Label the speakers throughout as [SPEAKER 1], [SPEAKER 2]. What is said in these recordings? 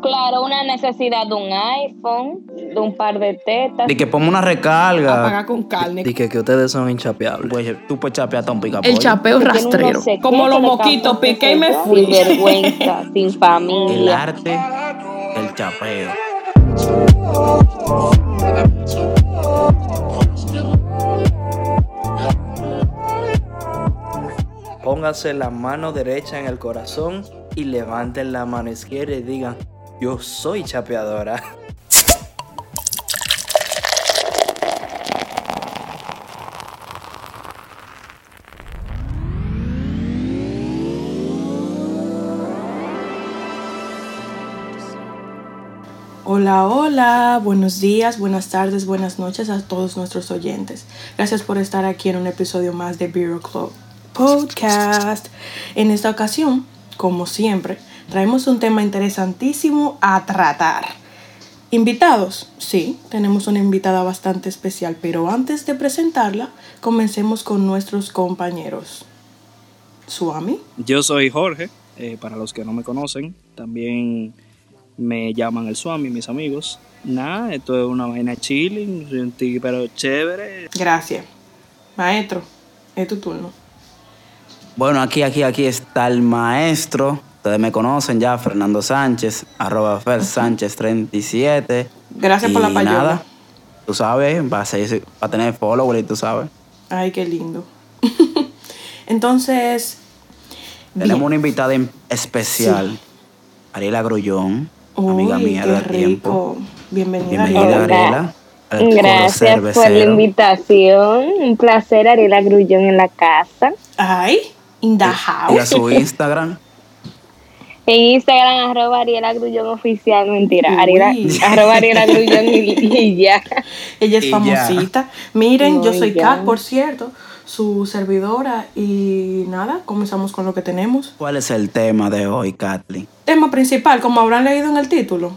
[SPEAKER 1] Claro, una necesidad de un iPhone, de un par de tetas.
[SPEAKER 2] Y que ponga una recarga.
[SPEAKER 3] Pagar con carne.
[SPEAKER 4] Y que, que ustedes son inchapeables.
[SPEAKER 2] Pues tú puedes chapear hasta un pica
[SPEAKER 3] El chapeo rastrero. Como los moquitos, piqué y me fui.
[SPEAKER 1] Sin vergüenza, sin
[SPEAKER 2] El
[SPEAKER 1] familia.
[SPEAKER 2] arte del chapeo.
[SPEAKER 4] Pónganse la mano derecha en el corazón y levanten la mano izquierda y digan, yo soy chapeadora.
[SPEAKER 3] Hola, hola, buenos días, buenas tardes, buenas noches a todos nuestros oyentes. Gracias por estar aquí en un episodio más de Bureau Club Podcast. En esta ocasión, como siempre, traemos un tema interesantísimo a tratar. ¿Invitados? Sí, tenemos una invitada bastante especial, pero antes de presentarla, comencemos con nuestros compañeros. Suami,
[SPEAKER 5] Yo soy Jorge, eh, para los que no me conocen, también me llaman el Swami, mis amigos. Nada, esto es una vaina chilling, soy un tigre, pero chévere.
[SPEAKER 3] gracias. Maestro, es tu turno.
[SPEAKER 2] Bueno, aquí, aquí, aquí está el maestro. Ustedes me conocen ya, Fernando Sánchez, arroba Fer Sánchez 37.
[SPEAKER 3] Gracias por la
[SPEAKER 2] Y
[SPEAKER 3] payola.
[SPEAKER 2] nada, tú sabes, va a, ser- va a tener follower y tú sabes.
[SPEAKER 3] Ay, qué lindo. Entonces,
[SPEAKER 2] Tenemos
[SPEAKER 3] bien.
[SPEAKER 2] una invitada especial, Ariela Grullón, amiga mía
[SPEAKER 3] qué
[SPEAKER 2] de tiempo.
[SPEAKER 3] Bienvenida.
[SPEAKER 2] Bienvenida,
[SPEAKER 3] Ariela.
[SPEAKER 1] Gracias por la invitación. Un placer, Ariela Grullón en la casa.
[SPEAKER 3] Ay, in the
[SPEAKER 2] Y a
[SPEAKER 3] house.
[SPEAKER 2] su Instagram.
[SPEAKER 1] En Instagram, arroba Ariela Grullón oficial. Mentira. Ariela, arroba Ariela Grullón y, y ya.
[SPEAKER 3] Ella es
[SPEAKER 2] Y ya.
[SPEAKER 3] famosita. Miren, yo soy. Kat, por cierto, su servidora. Y nada, comenzamos con lo que tenemos.
[SPEAKER 2] ¿Cuál es el tema de hoy, Kathleen?
[SPEAKER 3] Tema principal, como habrán leído en el título,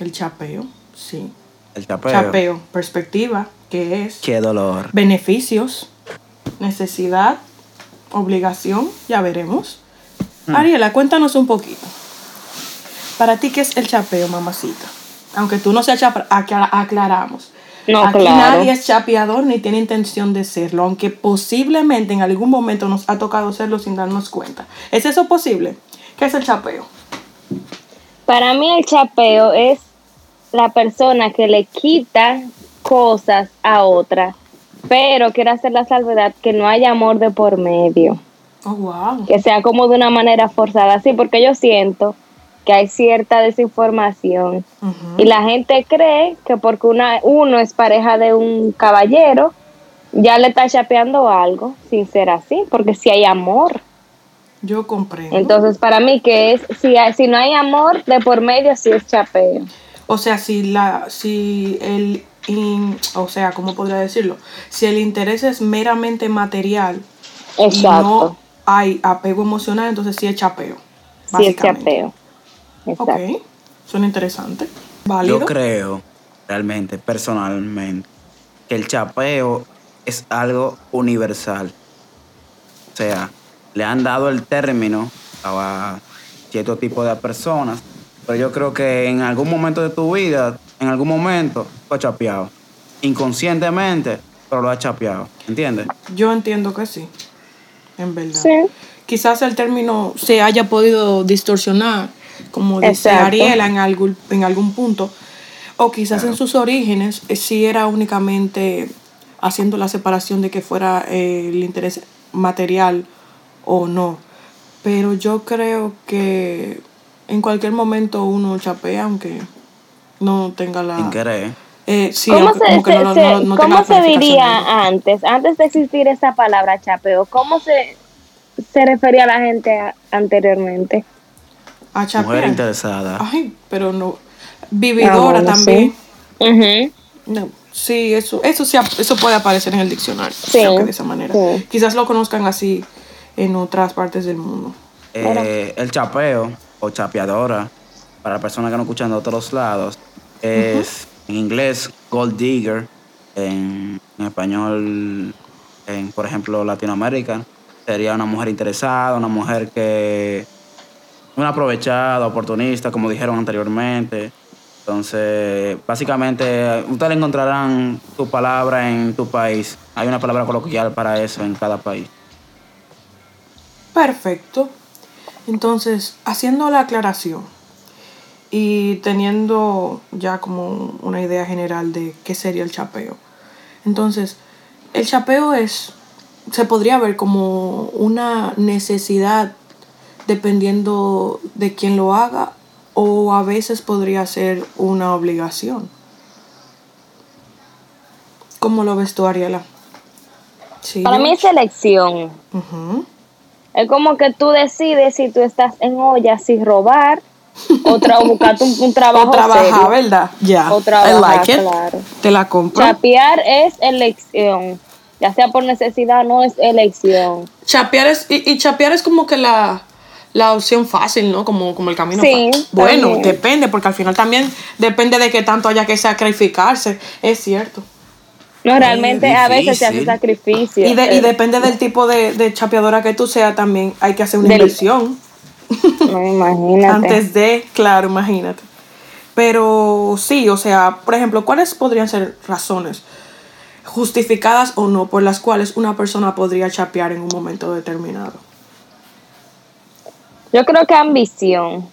[SPEAKER 3] el chapeo. Sí.
[SPEAKER 2] El chapeo.
[SPEAKER 3] Chapeo, perspectiva, que es
[SPEAKER 2] Qué dolor.
[SPEAKER 3] beneficios, necesidad, obligación, ya veremos.
[SPEAKER 2] Mm.
[SPEAKER 3] Ariela, cuéntanos un poquito. Para ti, ¿qué es el chapeo, mamacita? Aunque tú no seas chapa, acla- aclaramos.
[SPEAKER 1] No,
[SPEAKER 3] Aquí
[SPEAKER 1] claro.
[SPEAKER 3] nadie es chapeador ni tiene intención de serlo, aunque posiblemente en algún momento nos ha tocado serlo sin darnos cuenta. ¿Es eso posible? ¿Qué es el chapeo?
[SPEAKER 1] Para mí el chapeo es la persona que le quita cosas a otra, pero quiere hacer la salvedad que no haya amor de por medio,
[SPEAKER 3] Oh, wow.
[SPEAKER 1] que sea como de una manera forzada, sí, porque yo siento que hay cierta desinformación y la gente cree que porque una, uno es pareja de un caballero, ya le está chapeando algo, sin ser así, porque si hay amor.
[SPEAKER 3] Yo comprendo.
[SPEAKER 1] Entonces, para mí que es, si, hay- si no hay amor de por medio, sí es chapeo.
[SPEAKER 3] O sea, si la, si el, in- o sea, ¿cómo podría decirlo? Si el interés es meramente material y
[SPEAKER 1] Exacto.
[SPEAKER 3] no hay apego emocional, entonces sí es chapeo.
[SPEAKER 1] Sí es chapeo. Exacto.
[SPEAKER 3] Ok, suena interesante. Válido.
[SPEAKER 2] Yo creo, realmente, personalmente, que el chapeo es algo universal. O sea, le han dado el término a cierto tipo de personas, pero yo creo que en algún momento de tu vida, en algún momento, lo has chapeado. Inconscientemente, pero lo has chapeado. ¿Entiendes?
[SPEAKER 3] Yo entiendo que sí, en verdad.
[SPEAKER 1] Sí.
[SPEAKER 3] Quizás el término se haya podido distorsionar, como dice
[SPEAKER 1] Exacto.
[SPEAKER 3] Ariela en algún, en algún punto, o quizás en sus orígenes eh, sí era únicamente haciendo la separación de que fuera eh, el interés material o no. Pero yo creo que en cualquier momento uno chapea, aunque no tenga la...
[SPEAKER 2] Sin querer.
[SPEAKER 3] Eh, sí,
[SPEAKER 1] ¿Cómo, se,
[SPEAKER 3] como que
[SPEAKER 1] se-
[SPEAKER 3] no lo-
[SPEAKER 1] se-
[SPEAKER 3] no- no tenga
[SPEAKER 1] cómo
[SPEAKER 3] la
[SPEAKER 1] se
[SPEAKER 3] planificación
[SPEAKER 1] diría antes, antes de existir esa palabra chapeo? ¿Cómo se, se refería a la gente a- anteriormente?
[SPEAKER 3] A
[SPEAKER 2] Mujer
[SPEAKER 3] chapear.
[SPEAKER 2] interesada.
[SPEAKER 3] Ay, pero no. Vividora
[SPEAKER 1] Ah, bueno,
[SPEAKER 3] también. No, sí, eso, eso sí, eso puede aparecer en el diccionario.
[SPEAKER 1] Sí,
[SPEAKER 3] creo que de esa manera.
[SPEAKER 1] sí.
[SPEAKER 3] Quizás lo conozcan así en otras partes del mundo.
[SPEAKER 2] Eh, el chapeo o chapeadora, para personas que no escuchan de otros lados, es en inglés gold digger, en, español, en por ejemplo Latinoamérica, sería una mujer interesada, una mujer que un aprovechado, oportunista, como dijeron anteriormente. Entonces, básicamente, ustedes encontrarán tu palabra en tu país. Hay una palabra coloquial para eso en cada país.
[SPEAKER 3] Perfecto. Entonces, haciendo la aclaración y teniendo ya como una idea general de qué sería el chapeo. Entonces, el chapeo es, se podría ver como una necesidad dependiendo de quién lo haga o a veces podría ser una obligación. ¿Cómo lo ves tú, Ariela?
[SPEAKER 1] Para mí es elección. Es como que tú decides si tú estás en olla, si robar o, buscar un, trabajo.
[SPEAKER 3] O trabajar, ¿verdad? Ya.
[SPEAKER 1] O trabajar, claro.
[SPEAKER 3] Te la compro.
[SPEAKER 1] Chapear es elección. Ya sea por necesidad, no es elección.
[SPEAKER 3] Chapear es, y, y chapear es como que la, la opción fácil, ¿no? Como, como el camino
[SPEAKER 1] sí.
[SPEAKER 3] Bueno, depende, porque al final también depende de qué tanto haya que sacrificarse, es cierto.
[SPEAKER 1] No, realmente a veces se hace sacrificio.
[SPEAKER 3] Y, y depende del tipo de, de, chapeadora que tú seas también, hay que hacer una inversión.
[SPEAKER 1] No, imagínate.
[SPEAKER 3] Antes de, claro, imagínate. Pero sí, o sea, por ejemplo, ¿cuáles podrían ser razones justificadas o no por las cuales una persona podría chapear en un momento determinado?
[SPEAKER 1] Yo creo que ambición.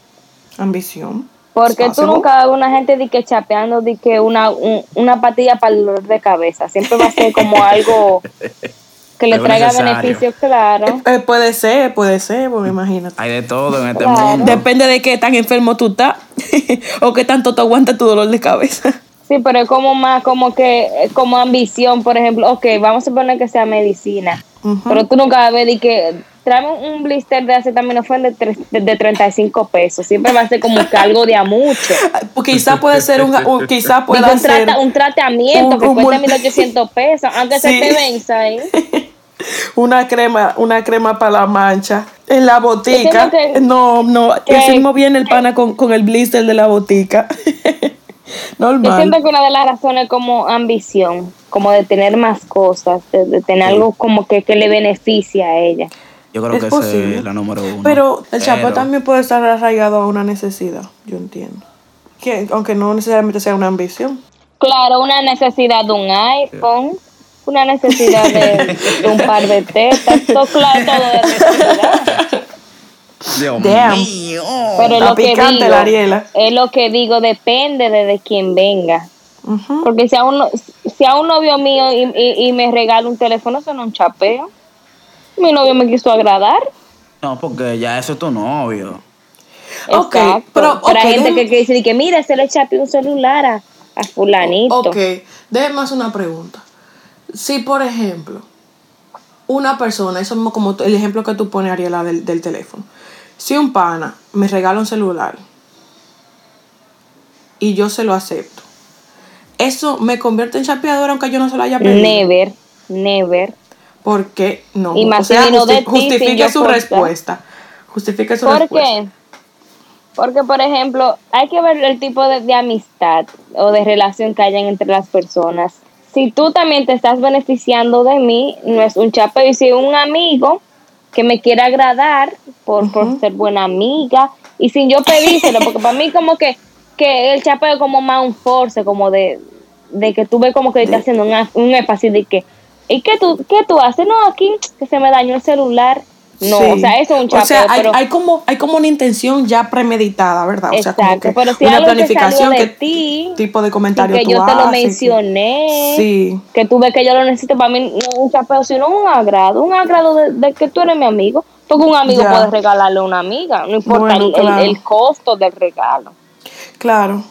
[SPEAKER 3] Ambición.
[SPEAKER 1] Porque tú nunca ves una gente de que chapeando de que una, una patilla para el dolor de cabeza. Siempre va a ser como algo que le traiga beneficios, claro.
[SPEAKER 3] Eh, eh, puede ser, puede ser, pues imagínate.
[SPEAKER 2] Hay de todo en este mundo.
[SPEAKER 3] Depende de qué tan enfermo tú estás o qué tanto te aguanta tu dolor de cabeza.
[SPEAKER 1] Sí, pero es como más como que, como ambición, por ejemplo, ok, vamos a poner que sea medicina, pero tú nunca vas a ver de que tráeme un blister de acetaminofén de, de, de 35 pesos. Siempre va a ser como que algo de a mucho.
[SPEAKER 3] quizá puede ser un, un quizá puede
[SPEAKER 1] un, trata, un, tratamiento que cuesta 1800 pesos, aunque se te venza ahí.
[SPEAKER 3] una crema, una crema para la mancha en la botica. no, no, hicimos bien el pana con, con el blister de la botica. Normal.
[SPEAKER 1] Yo siento que una de las razones es como ambición, como de tener más cosas, de, tener algo como que, que le beneficie a ella.
[SPEAKER 2] Yo creo que esa es la número uno.
[SPEAKER 3] Pero el chapo también puede estar arraigado a una necesidad, yo entiendo. Que, aunque no necesariamente sea una ambición.
[SPEAKER 1] Claro, una necesidad de un iPhone, una necesidad de, un par de tetas, todo claro, todo de necesidad.
[SPEAKER 2] Dios mío.
[SPEAKER 1] Pero lo que digo, es lo que digo, depende de, de quién venga. Porque si a, uno, si a un novio mío y, y, y me regala un teléfono, eso no es un chapeo mi novio me quiso agradar.
[SPEAKER 2] No, porque ya eso es tu novio.
[SPEAKER 1] Exacto. pero, hay gente que, dice que mira, se le chape un celular a, a fulanito.
[SPEAKER 3] Ok, déjeme más una pregunta. Si, por ejemplo, una persona, eso mismo como el ejemplo que tú pones, Ariela, del, del teléfono. Si un pana me regala un celular y yo se lo acepto, ¿eso me convierte en chapeador aunque yo no se lo haya pedido?
[SPEAKER 1] Never, never.
[SPEAKER 3] ¿Por qué no?
[SPEAKER 1] Y más o sea,
[SPEAKER 3] justifique su respuesta. Justifique su
[SPEAKER 1] ¿Por
[SPEAKER 3] respuesta.
[SPEAKER 1] qué? Porque, por ejemplo, hay que ver el tipo de, amistad o de relación que hayan entre las personas. Si tú también te estás beneficiando de mí, no es un chapeo. Y si un amigo que me quiere agradar por, por ser buena amiga, y sin yo pedírselo, porque para mí como que, que el chapeo es como más un force, como de, de que tú ves como que estás haciendo un espacio de que ¿y qué tú, qué tú haces? No, aquí que se me dañó el celular. No, o sea, eso es un chapeo.
[SPEAKER 3] O sea, hay, hay, como, hay como una intención ya premeditada, ¿verdad?
[SPEAKER 1] O sea,
[SPEAKER 3] como que
[SPEAKER 1] pero si
[SPEAKER 3] una
[SPEAKER 1] algo
[SPEAKER 3] planificación
[SPEAKER 1] que,
[SPEAKER 3] que
[SPEAKER 1] ti,
[SPEAKER 3] tipo de comentario
[SPEAKER 1] que
[SPEAKER 3] tú
[SPEAKER 1] yo te lo mencioné,
[SPEAKER 3] sí.
[SPEAKER 1] que tú ves que yo lo necesito, para mí no es un chapeo, sino un agrado, un agrado de, que tú eres mi amigo. Porque un amigo
[SPEAKER 3] Ya.
[SPEAKER 1] puede regalarle a una amiga, no importa
[SPEAKER 3] Bueno,
[SPEAKER 1] el,
[SPEAKER 3] claro.
[SPEAKER 1] el, el costo del regalo.
[SPEAKER 3] Claro.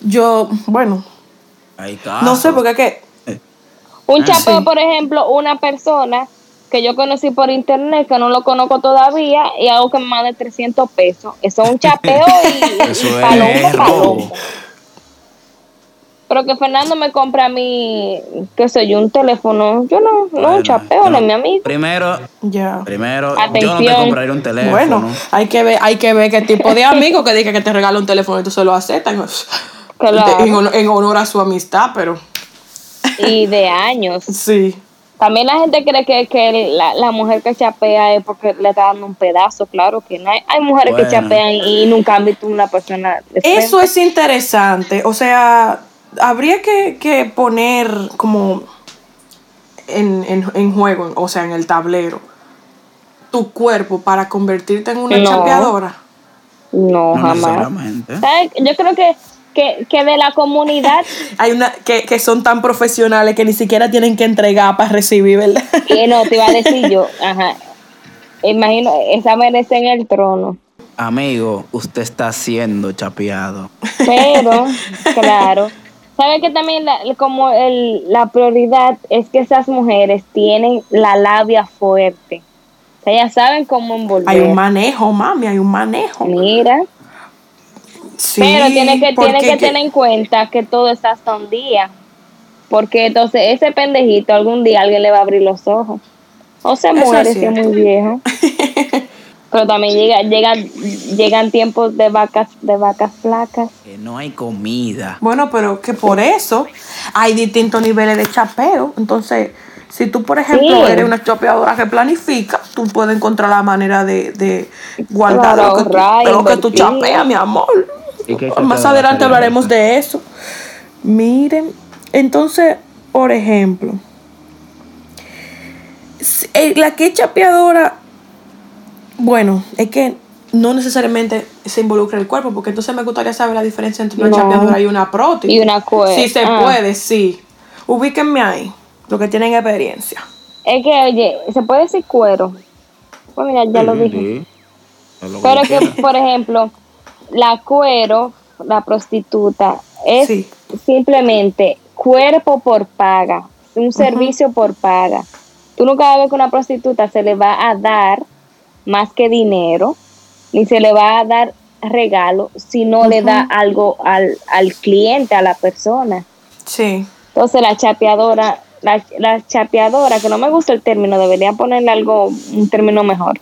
[SPEAKER 3] Yo, bueno, no sé, porque es que
[SPEAKER 1] Un
[SPEAKER 2] Ah,
[SPEAKER 1] chapeo,
[SPEAKER 3] sí.
[SPEAKER 1] por ejemplo, una persona que yo conocí por internet, que no lo conozco todavía, y hago que me mande 300 pesos. Eso es un chapeo y,
[SPEAKER 2] Eso
[SPEAKER 1] y
[SPEAKER 2] es
[SPEAKER 1] palomo, palomo. Pero que Fernando me compra a mí, qué sé yo, un teléfono. Yo no, no
[SPEAKER 2] Bueno,
[SPEAKER 1] un chapeo, no es mi amigo.
[SPEAKER 2] Primero,
[SPEAKER 3] ya.
[SPEAKER 2] primero, yo no te compraría un teléfono.
[SPEAKER 3] Bueno, hay que ver, hay que ver qué tipo de amigo que diga que te regala un teléfono y tú se lo aceptas.
[SPEAKER 1] Claro.
[SPEAKER 3] En, honor, en honor a su amistad, pero
[SPEAKER 1] Y de años.
[SPEAKER 3] sí.
[SPEAKER 1] También la gente cree que, que la, la mujer que chapea es porque le está dando un pedazo, claro que no hay, hay mujeres que chapean y nunca han visto una persona.
[SPEAKER 3] Eso es interesante. O sea, habría que, que poner como en, en, en juego, o sea, en el tablero, tu cuerpo para convertirte en una
[SPEAKER 1] No.
[SPEAKER 3] chapeadora.
[SPEAKER 1] No,
[SPEAKER 2] No
[SPEAKER 1] jamás. Yo creo que, que, que de la comunidad,
[SPEAKER 3] Hay una que, que son tan profesionales que ni siquiera tienen que entregar para recibir, ¿verdad?
[SPEAKER 1] y no, te iba a decir yo, ajá, imagino, esa merece en el trono.
[SPEAKER 2] Amigo, usted está siendo chapeado.
[SPEAKER 1] Pero, claro, ¿sabe que también la, como el, la prioridad es que esas mujeres tienen la labia fuerte? O sea, ellas saben cómo envolver.
[SPEAKER 3] Hay un manejo, mami, hay un manejo.
[SPEAKER 1] Mira,
[SPEAKER 3] Sí,
[SPEAKER 1] pero tiene que, tiene que tener en cuenta que todo es hasta un día. Porque entonces ese pendejito algún día alguien le va a abrir los ojos. O se muere si es muy viejo. Pero también llega, llega, llegan tiempos de vacas, de vacas flacas.
[SPEAKER 2] Que no hay comida.
[SPEAKER 3] Bueno, pero que por eso hay distintos niveles de chapeo. Entonces, si tú, por ejemplo,
[SPEAKER 1] Sí.
[SPEAKER 3] eres una chapeadora que planifica, tú puedes encontrar la manera de, de guardar
[SPEAKER 1] Claro,
[SPEAKER 3] lo que, tú, lo que tú chapeas, mi amor.
[SPEAKER 2] ¿Y qué
[SPEAKER 3] Más adelante hablaremos de eso. Miren, entonces, por ejemplo, eh, la que es chapeadora, bueno, es que no necesariamente se involucra el cuerpo, porque entonces me gustaría saber la diferencia entre una
[SPEAKER 1] No.
[SPEAKER 3] chapeadora y una prótesis.
[SPEAKER 1] Y una cue-
[SPEAKER 3] Sí se
[SPEAKER 1] ah.
[SPEAKER 3] puede, sí. Ubíquenme ahí, los que tienen experiencia.
[SPEAKER 1] Es que, oye, se puede decir cuero. Pues mira, ya lo dije.
[SPEAKER 2] sí. Es lo que
[SPEAKER 1] Pero que, por ejemplo, la cuero, la prostituta, es
[SPEAKER 3] Sí.
[SPEAKER 1] simplemente cuerpo por paga, un servicio por paga. Tú nunca vas a ver que una prostituta se le va a dar más que dinero, ni se le va a dar regalo si no le da algo al, al cliente, a la persona.
[SPEAKER 3] Sí.
[SPEAKER 1] Entonces la chapeadora, la, la chapeadora, que no me gusta el término, debería ponerle algo, un término mejor.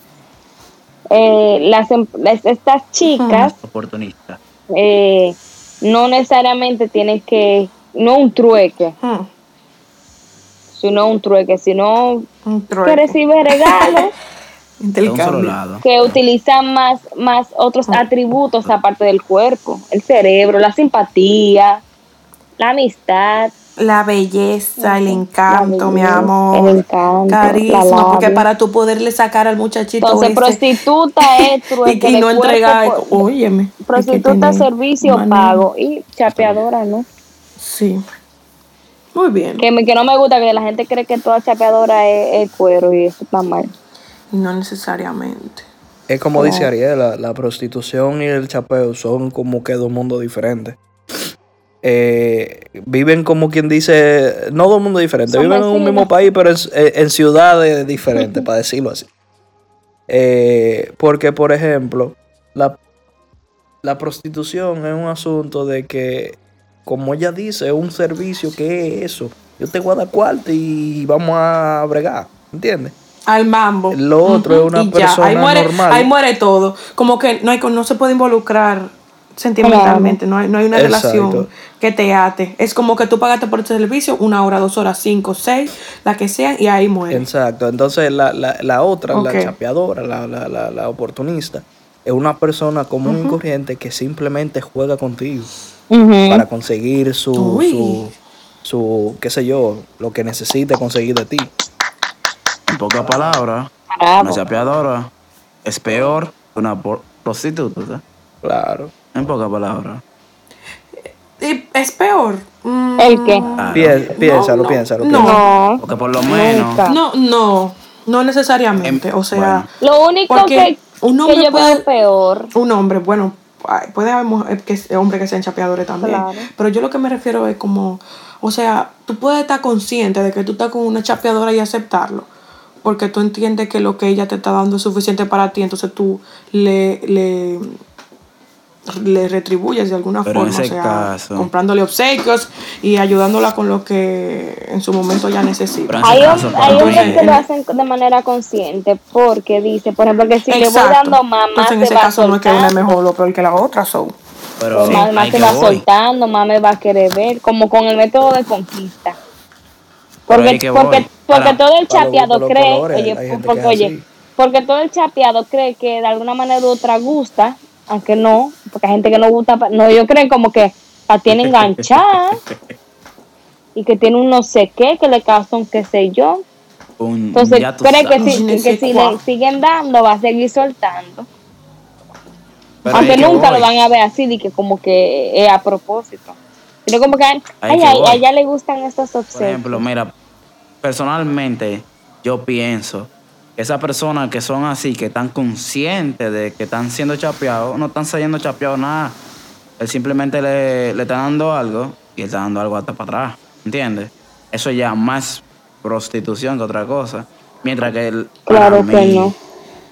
[SPEAKER 1] Eh, las, em- las- estas chicas
[SPEAKER 2] Oportunista.
[SPEAKER 1] eh, no necesariamente tienen que, no un trueque,
[SPEAKER 3] Hmm,
[SPEAKER 1] sino un trueque, sino
[SPEAKER 3] un
[SPEAKER 1] que recibe regalos,
[SPEAKER 2] De un solo
[SPEAKER 3] Intercambio.
[SPEAKER 2] lado.
[SPEAKER 1] que utilizan más, más otros atributos aparte del cuerpo, el cerebro, la simpatía, la amistad.
[SPEAKER 3] La belleza, el encanto,
[SPEAKER 1] La
[SPEAKER 3] mi amor.
[SPEAKER 1] el encanto, la
[SPEAKER 3] Carisma, porque para tú poderle sacar al muchachito
[SPEAKER 1] Entonces,
[SPEAKER 3] ese-
[SPEAKER 1] prostituta es
[SPEAKER 3] y,
[SPEAKER 1] trueque
[SPEAKER 3] y
[SPEAKER 1] de
[SPEAKER 3] no entregar,
[SPEAKER 1] por-
[SPEAKER 3] óyeme.
[SPEAKER 1] prostituta servicio pago y chapeadora, ¿no?
[SPEAKER 3] Sí. Muy bien.
[SPEAKER 1] Que, me- que no me gusta que la gente cree que toda chapeadora es, es cuero y eso está mal.
[SPEAKER 3] No necesariamente.
[SPEAKER 4] Es como dice Ariel, la, la prostitución y el chapeo son como que dos mundos diferentes. Eh, viven como quien dice, no dos mundos diferentes,
[SPEAKER 1] Son
[SPEAKER 4] viven en un mismo país, pero en, en ciudades diferentes, para decirlo así. Eh, porque, por ejemplo, la, la prostitución es un asunto de que, como ella dice, es un servicio que es eso. Yo te voy a dar cuarto y vamos a bregar, ¿entiendes?
[SPEAKER 3] Al mambo.
[SPEAKER 4] Lo otro es una
[SPEAKER 3] y ya.
[SPEAKER 4] persona
[SPEAKER 3] ahí muere,
[SPEAKER 4] normal.
[SPEAKER 3] Ahí muere todo. Como que no, hay, no se puede involucrar sentimentalmente. No, hay, no hay una
[SPEAKER 4] Exacto.
[SPEAKER 3] relación que te ate. Es como que tú pagaste por el servicio una hora, dos horas, cinco, seis, la que sean, y ahí muere.
[SPEAKER 4] Exacto. Entonces la, la, la otra, la chapeadora, la, la, la, la oportunista, es una persona común y corriente que simplemente juega contigo para conseguir su, su, su, qué sé yo, lo que necesite conseguir de ti.
[SPEAKER 2] En pocas palabras, una chapeadora es peor que una prostituta. ¿sí?
[SPEAKER 4] Claro.
[SPEAKER 2] En pocas palabras.
[SPEAKER 3] Y es peor. Mm,
[SPEAKER 1] ¿El qué?
[SPEAKER 2] Claro.
[SPEAKER 4] Pié- piénsalo,
[SPEAKER 3] no,
[SPEAKER 4] piénsalo,
[SPEAKER 3] no.
[SPEAKER 4] piénsalo.
[SPEAKER 1] No.
[SPEAKER 2] Porque por lo menos.
[SPEAKER 1] Nunca.
[SPEAKER 3] No, no, no necesariamente.
[SPEAKER 2] Em,
[SPEAKER 3] o sea,
[SPEAKER 2] bueno.
[SPEAKER 1] Lo único que,
[SPEAKER 3] un
[SPEAKER 1] que
[SPEAKER 3] hombre
[SPEAKER 1] yo
[SPEAKER 3] puede-
[SPEAKER 1] veo peor,
[SPEAKER 3] un hombre, bueno, puede haber mujer- que, hombres que sean chapeadores también.
[SPEAKER 1] Claro.
[SPEAKER 3] Pero yo lo que me refiero es como, o sea, tú puedes estar consciente de que tú estás con una chapeadora y aceptarlo. Porque tú entiendes que lo que ella te está dando es suficiente para ti, entonces tú le, le, le retribuyes de alguna
[SPEAKER 2] Pero en
[SPEAKER 3] forma,
[SPEAKER 2] ese
[SPEAKER 3] o sea,
[SPEAKER 2] caso-
[SPEAKER 3] comprándole obsequios y ayudándola con lo que en su momento ya necesita.
[SPEAKER 2] Pero en
[SPEAKER 1] hay,
[SPEAKER 2] caso,
[SPEAKER 1] hombres que lo hacen de manera consciente porque dice, por ejemplo, que si le voy dando más, más
[SPEAKER 3] Entonces en
[SPEAKER 1] se
[SPEAKER 3] ese
[SPEAKER 1] va
[SPEAKER 3] caso no es que una es mejor o peor que la otra, son.
[SPEAKER 2] pero
[SPEAKER 1] Pues más, más
[SPEAKER 2] que
[SPEAKER 1] va
[SPEAKER 2] voy.
[SPEAKER 1] soltando, más me va a querer ver, como con el método de conquista. Porque, porque porque
[SPEAKER 2] Para-
[SPEAKER 1] todo el chapeado cree,
[SPEAKER 4] colores,
[SPEAKER 1] oye, porque, oye, porque todo el chapeado cree que de alguna manera u otra gusta, aunque no, porque hay gente que no gusta, no, ellos creen como que la tiene enganchada y que tiene un no sé qué, que le causa un qué sé yo.
[SPEAKER 2] Un-
[SPEAKER 1] Entonces cree que si, que si le siguen dando, va a seguir soltando.
[SPEAKER 2] Pero
[SPEAKER 1] Aunque nunca
[SPEAKER 2] voy.
[SPEAKER 1] lo van a ver así, de que como que es a propósito. Sino como que, ay, ay, a ella le gustan estos
[SPEAKER 2] Por
[SPEAKER 1] obsequios.
[SPEAKER 2] ejemplo, mira, personalmente yo pienso esas personas que son así, que están conscientes de que están siendo chapeados, no están siendo chapeados nada. Él simplemente le, le está dando algo y él está dando algo hasta para atrás. ¿Entiendes? Eso ya más prostitución que otra cosa. Mientras que el,
[SPEAKER 1] Claro
[SPEAKER 2] para
[SPEAKER 1] que
[SPEAKER 2] mí,
[SPEAKER 1] no.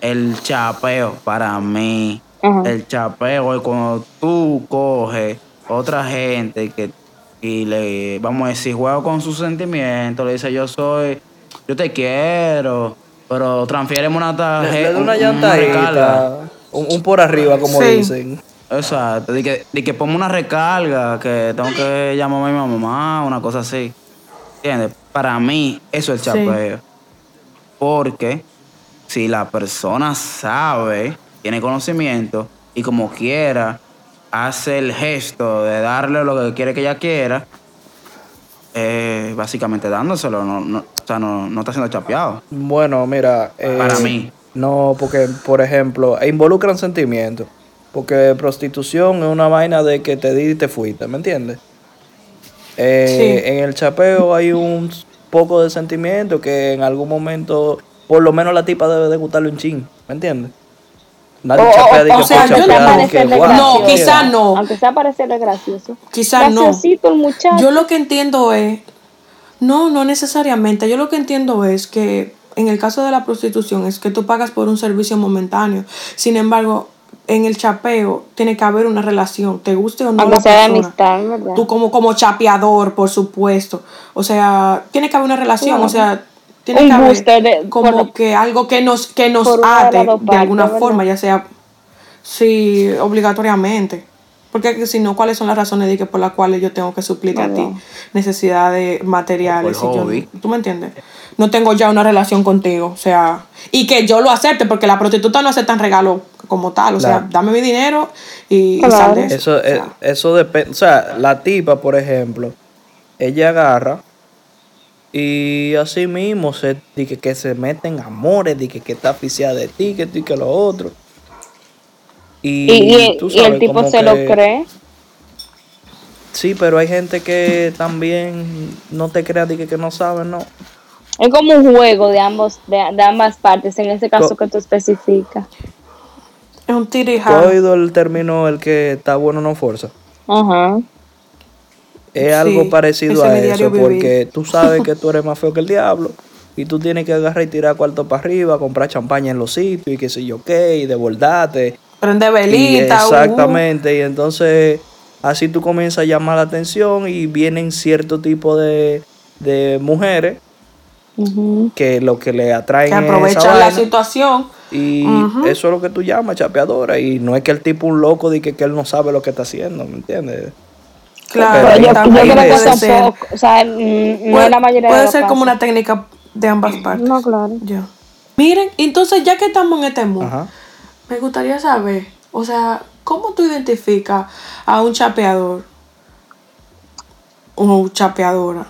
[SPEAKER 2] el chapeo, para mí,
[SPEAKER 1] Ajá.
[SPEAKER 2] el chapeo es cuando tú coges otra gente que y le vamos a decir juego con sus sentimientos le dice yo soy yo te quiero pero transfiéreme una tarjeta
[SPEAKER 4] le da una
[SPEAKER 2] recarga.
[SPEAKER 4] llantadita, un, un por arriba, como
[SPEAKER 3] Sí.
[SPEAKER 4] dicen.
[SPEAKER 2] exacto de que, de que ponme una recarga que tengo que llamar a mi mamá una cosa así ¿entiendes? para mí eso es
[SPEAKER 3] Sí.
[SPEAKER 2] chapeo porque si la persona sabe, tiene conocimiento y como quiera hace el gesto de darle lo que quiere que ella quiera, eh, básicamente dándoselo, no, no, o sea, no, no está siendo chapeado.
[SPEAKER 4] Bueno, mira. eh,
[SPEAKER 2] Para mí.
[SPEAKER 4] No, porque, por ejemplo, e involucran sentimientos. Porque prostitución es una vaina de que te di y te fuiste, ¿me entiendes? Eh,
[SPEAKER 3] Sí.
[SPEAKER 4] En el chapeo hay un poco de sentimiento que en algún momento, por lo menos la tipa debe de gustarle un chin, ¿me entiendes? Nadie
[SPEAKER 1] O- o-
[SPEAKER 4] chapea de
[SPEAKER 1] o
[SPEAKER 4] que
[SPEAKER 3] sea,
[SPEAKER 4] por
[SPEAKER 3] yo no
[SPEAKER 4] que,
[SPEAKER 1] gracioso.
[SPEAKER 3] No, quizá no.
[SPEAKER 1] Aunque sea parecerle gracioso.
[SPEAKER 3] Quizás no.
[SPEAKER 1] El muchacho.
[SPEAKER 3] Yo lo que entiendo es, no, no necesariamente. Yo lo que entiendo es que en el caso de la prostitución es que tú pagas por un servicio momentáneo. Sin embargo, en el chapeo tiene que haber una relación, te guste o no
[SPEAKER 1] Aunque
[SPEAKER 3] la
[SPEAKER 1] sea de
[SPEAKER 3] persona.
[SPEAKER 1] amistad, ¿verdad?
[SPEAKER 3] Tú como, como chapeador, por supuesto. O sea, tiene que haber una relación, o sea, tiene
[SPEAKER 1] Un
[SPEAKER 3] que haber
[SPEAKER 1] de-
[SPEAKER 3] como
[SPEAKER 1] por-
[SPEAKER 3] que algo que nos, que nos ate de alguna
[SPEAKER 1] ¿verdad?
[SPEAKER 3] forma, ya sea, sí, obligatoriamente. Porque si no, ¿cuáles son las razones de que por las cuales yo tengo que suplirte a ti necesidades materiales?
[SPEAKER 2] Por
[SPEAKER 3] si yo. ¿Tú me entiendes? No tengo ya una relación contigo, o sea, y que yo lo acepte, porque la prostituta no acepta regalo como tal, o sea, dame mi dinero y, y
[SPEAKER 1] Claro.
[SPEAKER 3] sal de eso.
[SPEAKER 4] Eso,
[SPEAKER 3] O sea,
[SPEAKER 4] eh, eso depende. O sea, la tipa, por ejemplo, ella agarra y así mismo se, di que, que se mete en amores, de que, que está aficiada de ti, que y que lo otro. Y,
[SPEAKER 1] y, y-
[SPEAKER 4] tú
[SPEAKER 1] y el
[SPEAKER 4] sabes,
[SPEAKER 1] tipo se lo cree.
[SPEAKER 4] Sí, pero hay gente que también no te crea de que, que no sabe, ¿no?
[SPEAKER 1] Es como un juego de ambos de, de ambas partes, en ese caso
[SPEAKER 4] Co-
[SPEAKER 1] que tú especificas.
[SPEAKER 3] es un tiro y
[SPEAKER 4] ¿Tú has
[SPEAKER 3] jala.
[SPEAKER 4] oído el término el que está bueno no fuerza?
[SPEAKER 1] Ajá.
[SPEAKER 4] Es
[SPEAKER 3] Sí,
[SPEAKER 4] algo parecido a eso,
[SPEAKER 3] vivir.
[SPEAKER 4] porque tú sabes que tú eres más feo que el diablo y tú tienes que agarrar y tirar cuarto para arriba, comprar champaña en los sitios y qué sé yo qué, y desbordarte.
[SPEAKER 3] Prende
[SPEAKER 4] Y
[SPEAKER 3] velita, uh.
[SPEAKER 4] exactamente, y entonces así tú comienzas a llamar la atención y vienen cierto tipo de, de mujeres que lo que le atraen
[SPEAKER 3] que
[SPEAKER 4] esa
[SPEAKER 3] aprovechan la situación.
[SPEAKER 4] Y eso es lo que tú llamas chapeadora. Y no es que el tipo un loco de que, que él no sabe lo que está haciendo, ¿me entiendes?
[SPEAKER 3] Claro,
[SPEAKER 1] Pero yo, yo
[SPEAKER 3] también
[SPEAKER 1] creo que
[SPEAKER 3] puede ser.
[SPEAKER 1] pocos, o sea, no
[SPEAKER 3] Puede,
[SPEAKER 1] es la mayoría
[SPEAKER 3] puede
[SPEAKER 1] de los
[SPEAKER 3] ser como una técnica de ambas partes.
[SPEAKER 1] No, claro.
[SPEAKER 3] Miren, entonces ya que estamos en este mundo,
[SPEAKER 4] Ajá.
[SPEAKER 3] me gustaría saber, o sea, ¿cómo tú identificas a un chapeador o chapeadora?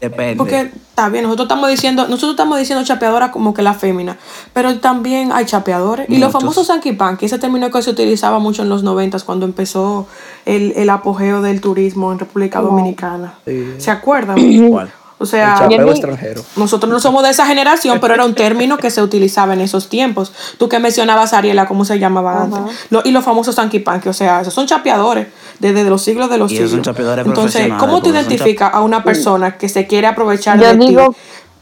[SPEAKER 2] Depende.
[SPEAKER 3] Porque está bien, nosotros estamos diciendo, nosotros estamos diciendo chapeadora como que la fémina, pero también hay chapeadores. Y los famosos Sanky Panky, ese término que se utilizaba mucho en los noventas cuando empezó el, el apogeo del turismo en República Dominicana.
[SPEAKER 4] Sí.
[SPEAKER 3] ¿Se acuerdan?
[SPEAKER 2] ¿Cuál?
[SPEAKER 3] O sea,
[SPEAKER 4] extranjero.
[SPEAKER 3] nosotros no somos de esa generación, pero era un término que se utilizaba en esos tiempos. Tú que mencionabas, Ariela, cómo se llamaba antes. Lo- y los famosos Sanky o sea, esos son chapeadores desde los siglos de los
[SPEAKER 2] Y
[SPEAKER 3] siglos.
[SPEAKER 2] son chapeadores
[SPEAKER 3] Entonces, ¿cómo tú identificas a una persona que se quiere aprovechar
[SPEAKER 1] Yo
[SPEAKER 3] de
[SPEAKER 1] digo-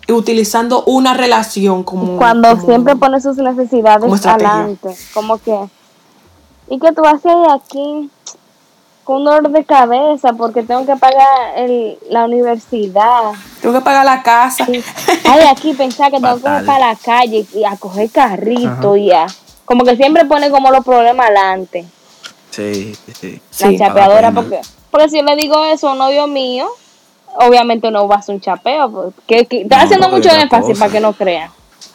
[SPEAKER 3] ti utilizando una relación como...
[SPEAKER 1] Cuando
[SPEAKER 3] como-
[SPEAKER 1] siempre pone sus necesidades
[SPEAKER 3] como
[SPEAKER 1] adelante, como que, ¿y qué tú haces aquí? Con un dolor de cabeza porque tengo que pagar el, la universidad.
[SPEAKER 3] Tengo que pagar la casa.
[SPEAKER 1] Ay, aquí pensar que tengo que ir para la calle y a coger carrito y a... Como que siempre pone como los problemas adelante.
[SPEAKER 2] Sí, sí.
[SPEAKER 3] Sí.
[SPEAKER 1] la chapeadora, porque, porque si yo le digo eso a un novio mío, obviamente no va a ser un chapeo. Porque, que, está
[SPEAKER 2] No,
[SPEAKER 1] haciendo mucho énfasis
[SPEAKER 2] cosa.
[SPEAKER 1] para que no crean.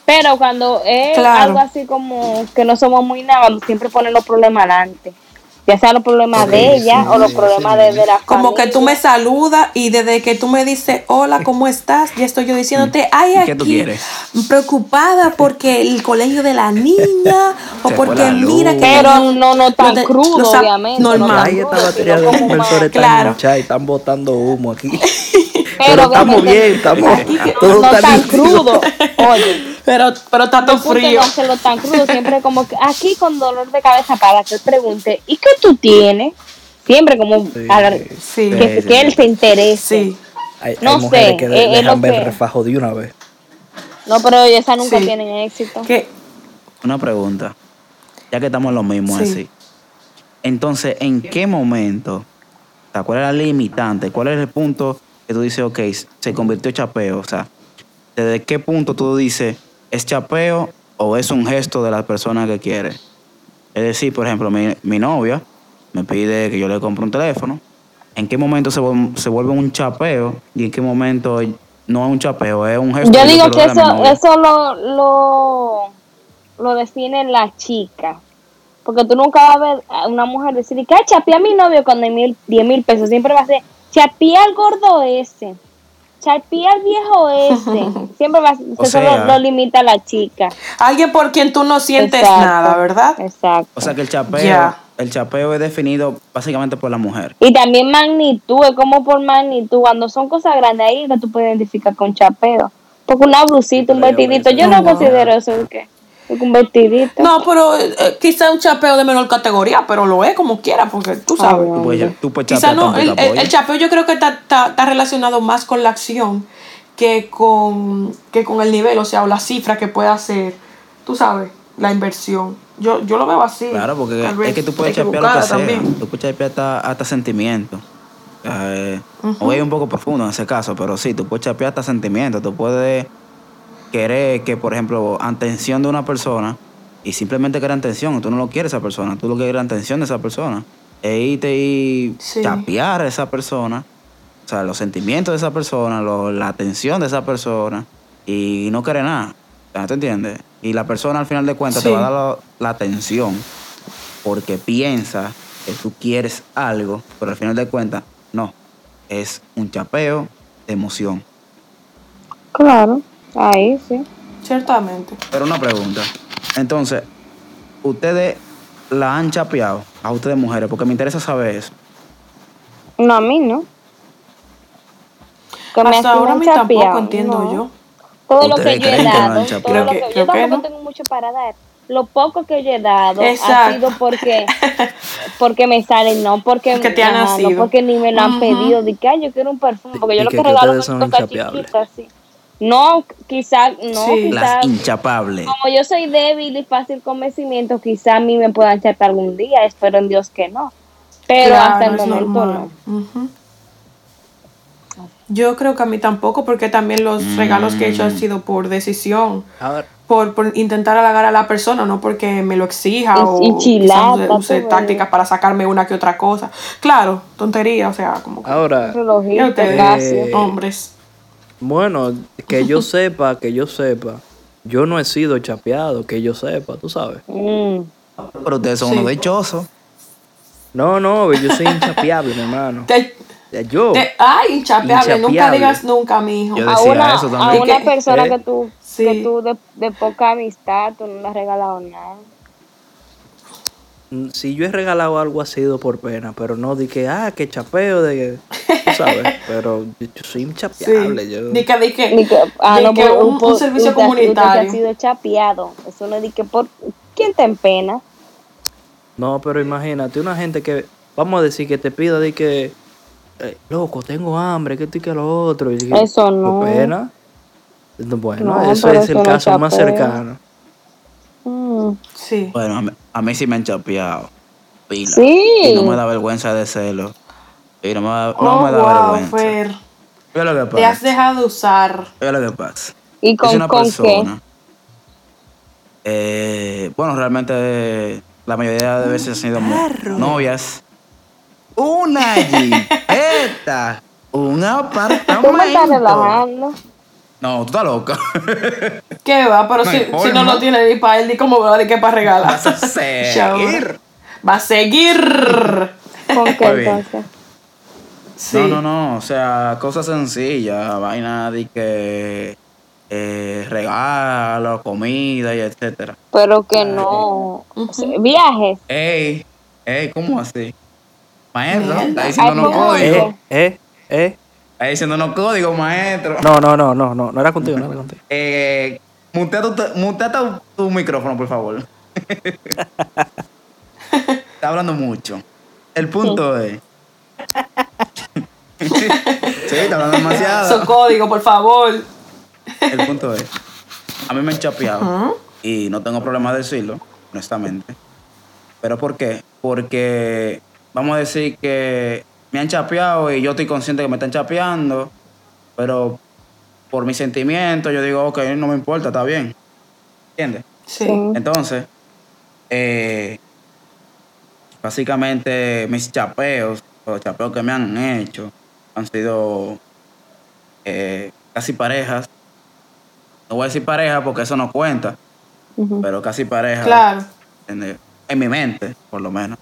[SPEAKER 1] Pero cuando es
[SPEAKER 3] Claro.
[SPEAKER 1] algo así como que no somos muy nada, siempre ponen los problemas adelante. Ya sean los problemas de ella
[SPEAKER 2] sí,
[SPEAKER 1] o los problemas
[SPEAKER 2] sí.
[SPEAKER 1] de, de la
[SPEAKER 3] Como que tú me saludas y desde que tú me dices, hola, ¿cómo estás? Ya estoy yo diciéndote, ay,
[SPEAKER 2] ¿Y qué tú
[SPEAKER 3] aquí,
[SPEAKER 2] quieres?
[SPEAKER 3] preocupada porque el colegio de la niña, o
[SPEAKER 2] Se
[SPEAKER 3] porque mira que...
[SPEAKER 1] Pero no, no tan
[SPEAKER 3] de-
[SPEAKER 1] crudo, obviamente.
[SPEAKER 3] Normal.
[SPEAKER 1] no
[SPEAKER 4] Ahí esta
[SPEAKER 1] crudo,
[SPEAKER 4] batería de inversores
[SPEAKER 3] Claro.
[SPEAKER 4] y están botando humo aquí.
[SPEAKER 1] Pero
[SPEAKER 4] Pero estamos bien, estamos. todo
[SPEAKER 1] no
[SPEAKER 4] está
[SPEAKER 1] tan
[SPEAKER 4] nítido.
[SPEAKER 1] crudo. Oye,
[SPEAKER 3] Pero, pero está todo frío.
[SPEAKER 1] no hacerlo tan crudo, siempre como que aquí con dolor de cabeza para que él pregunte, ¿y qué tú tienes? Siempre como
[SPEAKER 4] Sí.
[SPEAKER 1] a la-
[SPEAKER 3] Sí,
[SPEAKER 1] que,
[SPEAKER 2] Sí,
[SPEAKER 1] que
[SPEAKER 2] sí,
[SPEAKER 1] él
[SPEAKER 2] sí.
[SPEAKER 1] se interese.
[SPEAKER 3] sí.
[SPEAKER 4] Hay,
[SPEAKER 1] No
[SPEAKER 4] hay mujeres
[SPEAKER 1] sé,
[SPEAKER 4] que de-
[SPEAKER 1] es
[SPEAKER 4] dejan ver
[SPEAKER 1] que-
[SPEAKER 4] el refajo de una vez.
[SPEAKER 1] No, pero esas nunca
[SPEAKER 3] Sí.
[SPEAKER 1] tienen éxito.
[SPEAKER 3] Que,
[SPEAKER 2] Una pregunta. Ya que estamos en lo mismo
[SPEAKER 3] Sí.
[SPEAKER 2] así. Entonces, ¿en qué momento? ¿Cuál es la limitante? ¿Cuál es el punto que tú dices, ok, se convirtió en chapeo? O sea, ¿desde qué punto tú dices, es chapeo o es un gesto de la persona que quiere? Es decir, por ejemplo, mi, mi novia me pide que yo le compre un teléfono. ¿En qué momento se, vuel- se vuelve un chapeo y en qué momento no es un chapeo, es un gesto?
[SPEAKER 1] Yo digo que eso, eso lo, lo, lo define la chica. Porque tú nunca vas a ver a una mujer decir que "Ay, chapeé a mi novio con 10 mil, 10 mil pesos. Siempre va a ser chapeé al gordo ese. Chapeé al viejo ese. Siempre va a
[SPEAKER 2] O
[SPEAKER 1] eso
[SPEAKER 2] sea-
[SPEAKER 1] lo, lo limita la chica.
[SPEAKER 3] alguien por quien tú no sientes
[SPEAKER 1] Exacto,
[SPEAKER 3] nada, ¿verdad?
[SPEAKER 1] Exacto.
[SPEAKER 2] O sea que el chapeo, el chapeo es definido básicamente por la mujer.
[SPEAKER 1] Y también magnitud, es como por magnitud. Cuando son cosas grandes, ahí que tú puedes identificar con chapeo. Porque una blusita, un vestidito, yo no
[SPEAKER 3] no.
[SPEAKER 1] considero eso que un vestidito.
[SPEAKER 3] No, pero eh, quizá un chapeo de menor categoría, pero lo es como quiera, porque tú sabes.
[SPEAKER 1] Ah,
[SPEAKER 2] Tú puedes, tú puedes
[SPEAKER 3] Quizá
[SPEAKER 2] chapear
[SPEAKER 3] no,
[SPEAKER 2] tanto
[SPEAKER 3] el, chapeo yo creo que está, está- está relacionado más con la acción que con, que con el nivel, o sea, o la cifra que puede hacer, tú sabes, la inversión. Yo, yo lo veo así.
[SPEAKER 2] Claro, porque es que tú puedes chapear lo que sea.
[SPEAKER 3] también.
[SPEAKER 2] Tú puedes chapear hasta, hasta sentimientos. O sea, eh, Hoy es un poco profundo en ese caso, pero sí, tú puedes chapear hasta sentimientos. Tú puedes querer que, por ejemplo, atención de una persona y simplemente querer atención. Tú no lo quieres a esa persona, tú lo que quieres es la atención de esa persona. E irte y
[SPEAKER 3] Sí.
[SPEAKER 2] chapear a esa persona. O sea, los sentimientos de esa persona, lo- la atención de esa persona y no querer nada. ¿Te entiendes? Y la persona al final de cuentas te va a dar la, la atención porque piensa que tú quieres algo, pero al final de cuentas, no. Es un chapeo de emoción.
[SPEAKER 1] Claro, ahí sí.
[SPEAKER 3] Ciertamente.
[SPEAKER 2] Pero una pregunta. Entonces, ustedes la han chapeado a ustedes mujeres, porque me interesa saber eso.
[SPEAKER 1] No, a mí no. Que me
[SPEAKER 3] Hasta ahora a mí tampoco
[SPEAKER 1] chapeado,
[SPEAKER 3] entiendo
[SPEAKER 1] no.
[SPEAKER 3] yo.
[SPEAKER 1] Todo lo
[SPEAKER 2] ¿Ustedes
[SPEAKER 1] que yo he
[SPEAKER 2] que
[SPEAKER 1] dado, todo lo que,
[SPEAKER 3] que-
[SPEAKER 1] yo
[SPEAKER 3] creo que
[SPEAKER 1] tampoco
[SPEAKER 3] no.
[SPEAKER 1] tengo mucho para dar. Lo poco que yo he dado ha sido porque porque me salen, no porque,
[SPEAKER 3] Que te han
[SPEAKER 1] ajá, no
[SPEAKER 3] nacido.
[SPEAKER 1] porque ni me lo han pedido. De que "Ay, yo quiero un perfume, porque yo
[SPEAKER 4] Y
[SPEAKER 1] lo
[SPEAKER 4] que-
[SPEAKER 1] regalo son
[SPEAKER 4] son
[SPEAKER 1] cosas
[SPEAKER 4] inchapeables.
[SPEAKER 1] chiquitas, sí. No, quizás, no,
[SPEAKER 3] Sí.
[SPEAKER 1] quizás.
[SPEAKER 2] Las inchapables.
[SPEAKER 1] Como yo soy débil y fácil convencimiento, quizás a mí me puedan chapear algún día. Espero en Dios que no. Pero
[SPEAKER 3] Claro,
[SPEAKER 1] hasta el momento
[SPEAKER 3] normal.
[SPEAKER 1] no.
[SPEAKER 3] Yo creo que a mí tampoco, porque también los regalos que he hecho han sido por decisión,
[SPEAKER 4] Ahora,
[SPEAKER 3] por, por intentar halagar a la persona, no porque me lo exija
[SPEAKER 1] Y-
[SPEAKER 3] o
[SPEAKER 1] y
[SPEAKER 3] quizás
[SPEAKER 1] chilata,
[SPEAKER 3] use, use
[SPEAKER 1] tú,
[SPEAKER 3] tácticas para sacarme una que otra cosa. Claro, tontería, o sea, como que
[SPEAKER 4] ahora
[SPEAKER 1] Relojito,
[SPEAKER 3] ¿Y ustedes?
[SPEAKER 4] Eh,
[SPEAKER 3] hombres.
[SPEAKER 4] Bueno, que yo sepa, que yo sepa, yo no he sido chapeado, que yo sepa, tú sabes.
[SPEAKER 1] Mm.
[SPEAKER 2] Pero ustedes son
[SPEAKER 3] Sí.
[SPEAKER 2] unos dichosos.
[SPEAKER 4] No, no, yo soy inchapeable, mi hermano.
[SPEAKER 3] Te-
[SPEAKER 4] Yo.
[SPEAKER 3] te- ay, inchapeable, nunca
[SPEAKER 4] Inchapeable.
[SPEAKER 3] digas nunca, mi hijo.
[SPEAKER 2] Yo
[SPEAKER 1] a
[SPEAKER 2] decía
[SPEAKER 1] una,
[SPEAKER 2] eso
[SPEAKER 1] a
[SPEAKER 2] también.
[SPEAKER 1] una
[SPEAKER 3] Que-
[SPEAKER 1] persona
[SPEAKER 4] eh,
[SPEAKER 1] que tú,
[SPEAKER 3] sí.
[SPEAKER 1] que tú de, de poca amistad, tú no le has regalado nada.
[SPEAKER 4] Si yo he regalado algo ha sido por pena, pero no de que, ah, que chapeo, de que, tú sabes, pero yo, yo soy
[SPEAKER 3] Sí.
[SPEAKER 4] inchapeable. Yo,
[SPEAKER 3] Di que, di que-
[SPEAKER 1] Ni que, ah,
[SPEAKER 3] di
[SPEAKER 1] no,
[SPEAKER 3] que un, servicio
[SPEAKER 1] usted- usted
[SPEAKER 3] comunitario.
[SPEAKER 1] ha sido chapeado. Eso no es de que por. ¿Quién te empena?
[SPEAKER 4] No, pero imagínate, una gente que, vamos a decir, que te pida de que, eh, loco, tengo hambre, que esto y que lo otro. Y que,
[SPEAKER 1] Eso no.
[SPEAKER 4] ¿por pena? Bueno,
[SPEAKER 1] No,
[SPEAKER 4] eso es
[SPEAKER 1] eso
[SPEAKER 4] el
[SPEAKER 1] no
[SPEAKER 4] caso más cercano.
[SPEAKER 1] Mm.
[SPEAKER 3] Sí.
[SPEAKER 2] Bueno, a mí, a mí sí me han chapeado. Pila.
[SPEAKER 1] Sí.
[SPEAKER 2] Y no me da vergüenza de serlo. Y no me da, no
[SPEAKER 3] oh,
[SPEAKER 2] me da
[SPEAKER 3] wow,
[SPEAKER 2] vergüenza.
[SPEAKER 3] Fer.
[SPEAKER 2] Mira lo que
[SPEAKER 3] Te has
[SPEAKER 2] pasa.
[SPEAKER 3] dejado usar.
[SPEAKER 2] Mira lo que pasa.
[SPEAKER 1] ¿Y
[SPEAKER 2] es
[SPEAKER 1] con,
[SPEAKER 2] una
[SPEAKER 1] con qué?
[SPEAKER 2] persona. eh, bueno, realmente la mayoría de veces han sido novias. Una jipeta. Un
[SPEAKER 1] Tú me estás
[SPEAKER 2] apartamento.
[SPEAKER 1] relajando.
[SPEAKER 2] No, tú estás loca.
[SPEAKER 3] ¿Qué va? Pero si, si no
[SPEAKER 2] ¿no?
[SPEAKER 3] lo tiene ni para él, ni cómo va, ni qué para regalar.
[SPEAKER 2] Vas a seguir.
[SPEAKER 3] Va a seguir.
[SPEAKER 1] ¿Con qué entonces?
[SPEAKER 3] Sí.
[SPEAKER 2] No, no, no. O sea, cosas sencillas. Vaina de que eh, regalos, comida y etcétera.
[SPEAKER 1] Pero que no. O sea, viajes.
[SPEAKER 2] Ey, ey, ¿cómo así? Maestro, está diciendo
[SPEAKER 1] ¿cómo?
[SPEAKER 2] códigos.
[SPEAKER 4] Eh, eh, eh.
[SPEAKER 2] Está diciendo unos códigos, maestro.
[SPEAKER 4] No, no, no, no, no, no era contigo, no era contigo.
[SPEAKER 2] Eh, mutea tu, mutea tu, tu micrófono, por favor. Está hablando mucho. El punto es. sí, está hablando
[SPEAKER 3] Su
[SPEAKER 2] demasiado.
[SPEAKER 3] código, por favor.
[SPEAKER 2] El punto es. A mí me han chapeado. Y no tengo problema de decirlo, honestamente. ¿Pero por qué? Porque vamos a decir que me han chapeado y yo estoy consciente que me están chapeando. Pero por mis sentimientos yo digo, ok, no me importa, está bien. ¿Entiendes?
[SPEAKER 3] Sí.
[SPEAKER 2] Entonces, eh, básicamente mis chapeos, los chapeos que me han hecho, han sido eh, casi parejas. No voy a decir pareja porque eso no cuenta, pero casi parejas.
[SPEAKER 3] Claro.
[SPEAKER 2] En, en mi mente, por lo menos.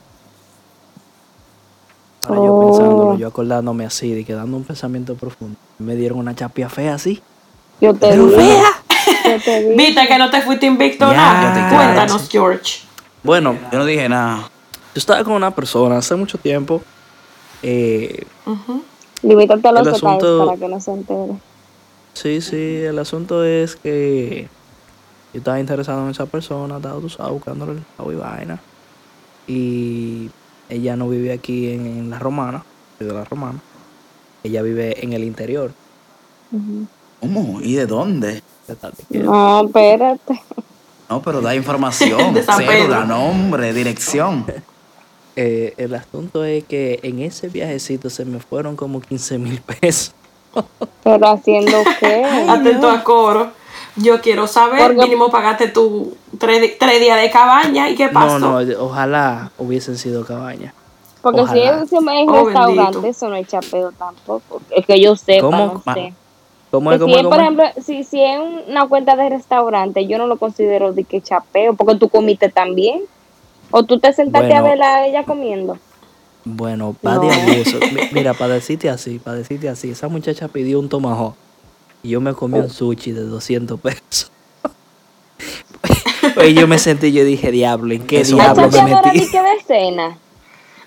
[SPEAKER 4] Yo
[SPEAKER 1] Oh.
[SPEAKER 4] pensándolo, yo acordándome así, de que dando un pensamiento profundo. Me dieron una chapia fea así.
[SPEAKER 1] Yo te
[SPEAKER 4] Pero
[SPEAKER 1] digo.
[SPEAKER 4] fea.
[SPEAKER 1] Yo te.
[SPEAKER 3] ¿Viste que no te fuiste invicto
[SPEAKER 4] Ya,
[SPEAKER 3] nada? Cuéntanos, George.
[SPEAKER 4] Bueno,
[SPEAKER 2] Yo no dije nada.
[SPEAKER 4] yo estaba con una persona hace mucho tiempo. eh.
[SPEAKER 1] Limítate a los
[SPEAKER 4] asunto-
[SPEAKER 1] para que no se entere.
[SPEAKER 4] sí, sí, el asunto es que yo estaba interesado en esa persona, estaba, tú sabes, buscándole el y vaina. Y ella no vive aquí en, en La Romana, de La Romana. Ella vive en el interior.
[SPEAKER 2] ¿Cómo? ¿Y de dónde?
[SPEAKER 1] No, espérate.
[SPEAKER 2] No, pero da información. Cédula, nombre, dirección.
[SPEAKER 4] Eh, el asunto es que en ese viajecito se me fueron como 15 mil pesos.
[SPEAKER 1] Pero haciendo qué?
[SPEAKER 3] Atento a coro. Yo quiero saber,
[SPEAKER 1] Porque-
[SPEAKER 3] mínimo pagaste tu tres, tres días de cabaña y qué pasó.
[SPEAKER 4] No, no, ojalá hubiesen sido cabañas.
[SPEAKER 1] Porque si
[SPEAKER 4] Ojalá.
[SPEAKER 1] es en
[SPEAKER 3] Oh,
[SPEAKER 1] restaurante,
[SPEAKER 3] bendito.
[SPEAKER 1] eso no es chapeo tampoco. Es que yo sepa,
[SPEAKER 4] ¿Cómo?
[SPEAKER 1] no sé.
[SPEAKER 4] ¿Cómo es?
[SPEAKER 1] si
[SPEAKER 4] ¿Cómo es?
[SPEAKER 1] es, por ejemplo, si, si es una cuenta de restaurante, yo no lo considero de que chapeo, porque tú comiste también. O tú te sentaste a verla a ella comiendo.
[SPEAKER 4] Bueno, pa'
[SPEAKER 1] No.
[SPEAKER 4] Mira, para decirte así, para decirte así, esa muchacha pidió un tomahawk y yo me comí un sushi de 200 pesos. Pues yo me sentí, yo dije, diablo, ¿en qué
[SPEAKER 2] Eso
[SPEAKER 1] ¿Hay
[SPEAKER 4] diablo me metí?
[SPEAKER 1] que de cena?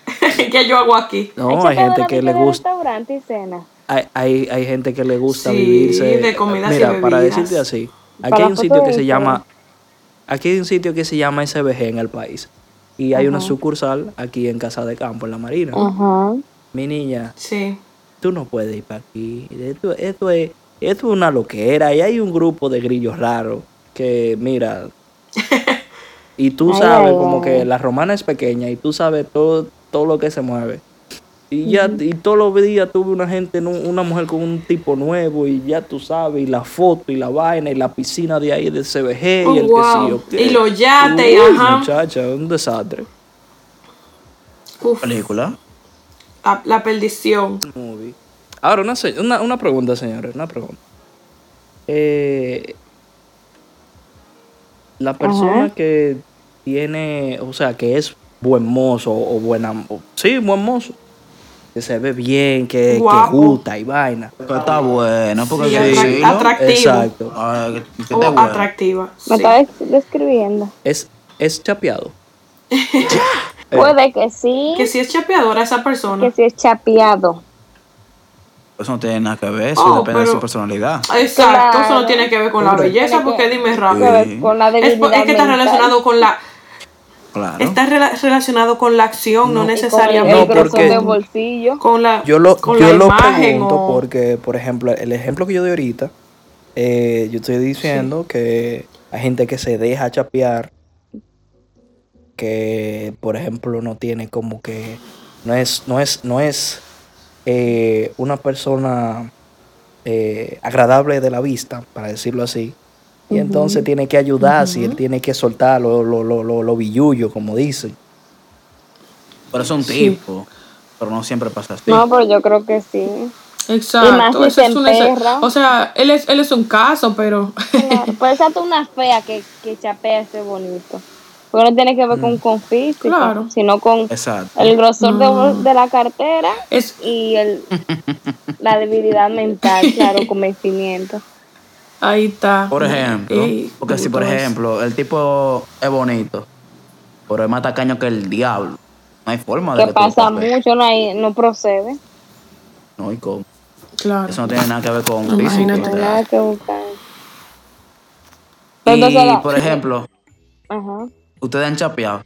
[SPEAKER 3] ¿Qué yo hago aquí?
[SPEAKER 4] No, hay gente que le gusta,
[SPEAKER 1] restaurante y cena.
[SPEAKER 4] hay, hay, hay gente que le gusta
[SPEAKER 3] Sí,
[SPEAKER 4] vivirse.
[SPEAKER 3] de comidas y
[SPEAKER 4] Mira, para decirte así,
[SPEAKER 1] Para
[SPEAKER 4] aquí hay un sitio que se llama, aquí hay un sitio que se llama SBG en el país. Y hay una sucursal aquí en Casa de Campo, en la Marina. Mi niña,
[SPEAKER 3] Sí.
[SPEAKER 4] tú no puedes ir para aquí. Esto, esto es, esto es una loquera. Y hay un grupo de grillos raros que, mira, y tú
[SPEAKER 1] Ay,
[SPEAKER 4] sabes
[SPEAKER 1] ay,
[SPEAKER 4] como
[SPEAKER 1] ay.
[SPEAKER 4] que la romana es pequeña y tú sabes todo, todo lo que se mueve. Y ya, y todos los días tuve una gente, una mujer con un tipo nuevo y ya tú sabes, y la foto y la vaina y la piscina de ahí del CBG
[SPEAKER 3] Oh,
[SPEAKER 4] y el que
[SPEAKER 3] wow.
[SPEAKER 4] sí yo qué.
[SPEAKER 3] Y los yates, y ajá.
[SPEAKER 4] Muchacha, un desastre.
[SPEAKER 3] Uf,
[SPEAKER 2] Película.
[SPEAKER 3] la, la perdición.
[SPEAKER 4] Movie. Ahora, una, se- una, una pregunta, señores, una pregunta. Eh, la persona
[SPEAKER 1] Ajá.
[SPEAKER 4] que tiene, o sea, que es buen mozo o buena, o- sí, buen mozo, que se ve bien, que, gusta y vaina.
[SPEAKER 2] Que está bueno, porque
[SPEAKER 3] Sí,
[SPEAKER 2] decirlo.
[SPEAKER 3] atractivo.
[SPEAKER 4] Exacto.
[SPEAKER 2] Ay, que- que esté
[SPEAKER 3] O
[SPEAKER 2] bueno.
[SPEAKER 3] atractiva.
[SPEAKER 1] Me
[SPEAKER 3] sí.
[SPEAKER 1] está des- describiendo.
[SPEAKER 4] Es, es chapeado.
[SPEAKER 1] Puede que sí,
[SPEAKER 3] Que si es chapeadora esa persona.
[SPEAKER 1] que sí es chapeado.
[SPEAKER 2] Eso no tiene nada que ver, eso
[SPEAKER 3] Oh,
[SPEAKER 2] depende de su personalidad.
[SPEAKER 3] Exacto, eso no tiene que ver con la belleza, porque
[SPEAKER 1] que-
[SPEAKER 3] dime rápido.
[SPEAKER 1] Con la
[SPEAKER 3] Es, es que está relacionado con la
[SPEAKER 2] Claro.
[SPEAKER 3] está rela- relacionado con la acción, no,
[SPEAKER 1] Y con el-
[SPEAKER 3] necesariamente
[SPEAKER 4] porque-
[SPEAKER 1] de bolsillo.
[SPEAKER 3] con la
[SPEAKER 4] Yo lo,
[SPEAKER 3] con
[SPEAKER 4] yo
[SPEAKER 3] la
[SPEAKER 4] lo
[SPEAKER 3] imagen
[SPEAKER 4] pregunto
[SPEAKER 3] o-
[SPEAKER 4] porque, por ejemplo, el ejemplo que yo doy ahorita, eh, yo estoy diciendo que hay gente que se deja chapear, que, por ejemplo, no tiene como que, no es, no es, no es eh, una persona eh, agradable de la vista, para decirlo así. Y entonces tiene que ayudar, si él tiene que soltar lo, lo, lo, lo, lo billullo, como dicen.
[SPEAKER 2] Pero es un
[SPEAKER 3] Sí.
[SPEAKER 2] tipo. Pero no siempre pasa así.
[SPEAKER 1] No, pero yo creo que sí.
[SPEAKER 3] Exacto.
[SPEAKER 1] si se
[SPEAKER 3] es una- o sea, él es, él es un caso, pero.
[SPEAKER 1] Claro, puede ser una fea que, que chapea ese bonito. Porque no tiene que ver con, con físico,
[SPEAKER 3] Claro.
[SPEAKER 1] sino con
[SPEAKER 2] Exacto.
[SPEAKER 1] el grosor de, de la cartera
[SPEAKER 3] Es,
[SPEAKER 1] y el, la debilidad mental, claro, convencimiento.
[SPEAKER 3] ahí está.
[SPEAKER 2] Por ejemplo,
[SPEAKER 3] Ey,
[SPEAKER 2] porque si por ejemplo el tipo es bonito, pero es más tacaño que el diablo, no hay forma de
[SPEAKER 1] Que
[SPEAKER 2] que
[SPEAKER 1] pasa mucho, no, hay, no procede.
[SPEAKER 2] No hay cómo.
[SPEAKER 3] Claro.
[SPEAKER 2] Eso no tiene nada que ver con
[SPEAKER 3] Imagínate.
[SPEAKER 2] físico.
[SPEAKER 1] No
[SPEAKER 2] sea.
[SPEAKER 1] nada que buscar.
[SPEAKER 2] Y
[SPEAKER 1] Entonces,
[SPEAKER 2] por ejemplo,
[SPEAKER 1] Ajá.
[SPEAKER 2] Ustedes han chapeado.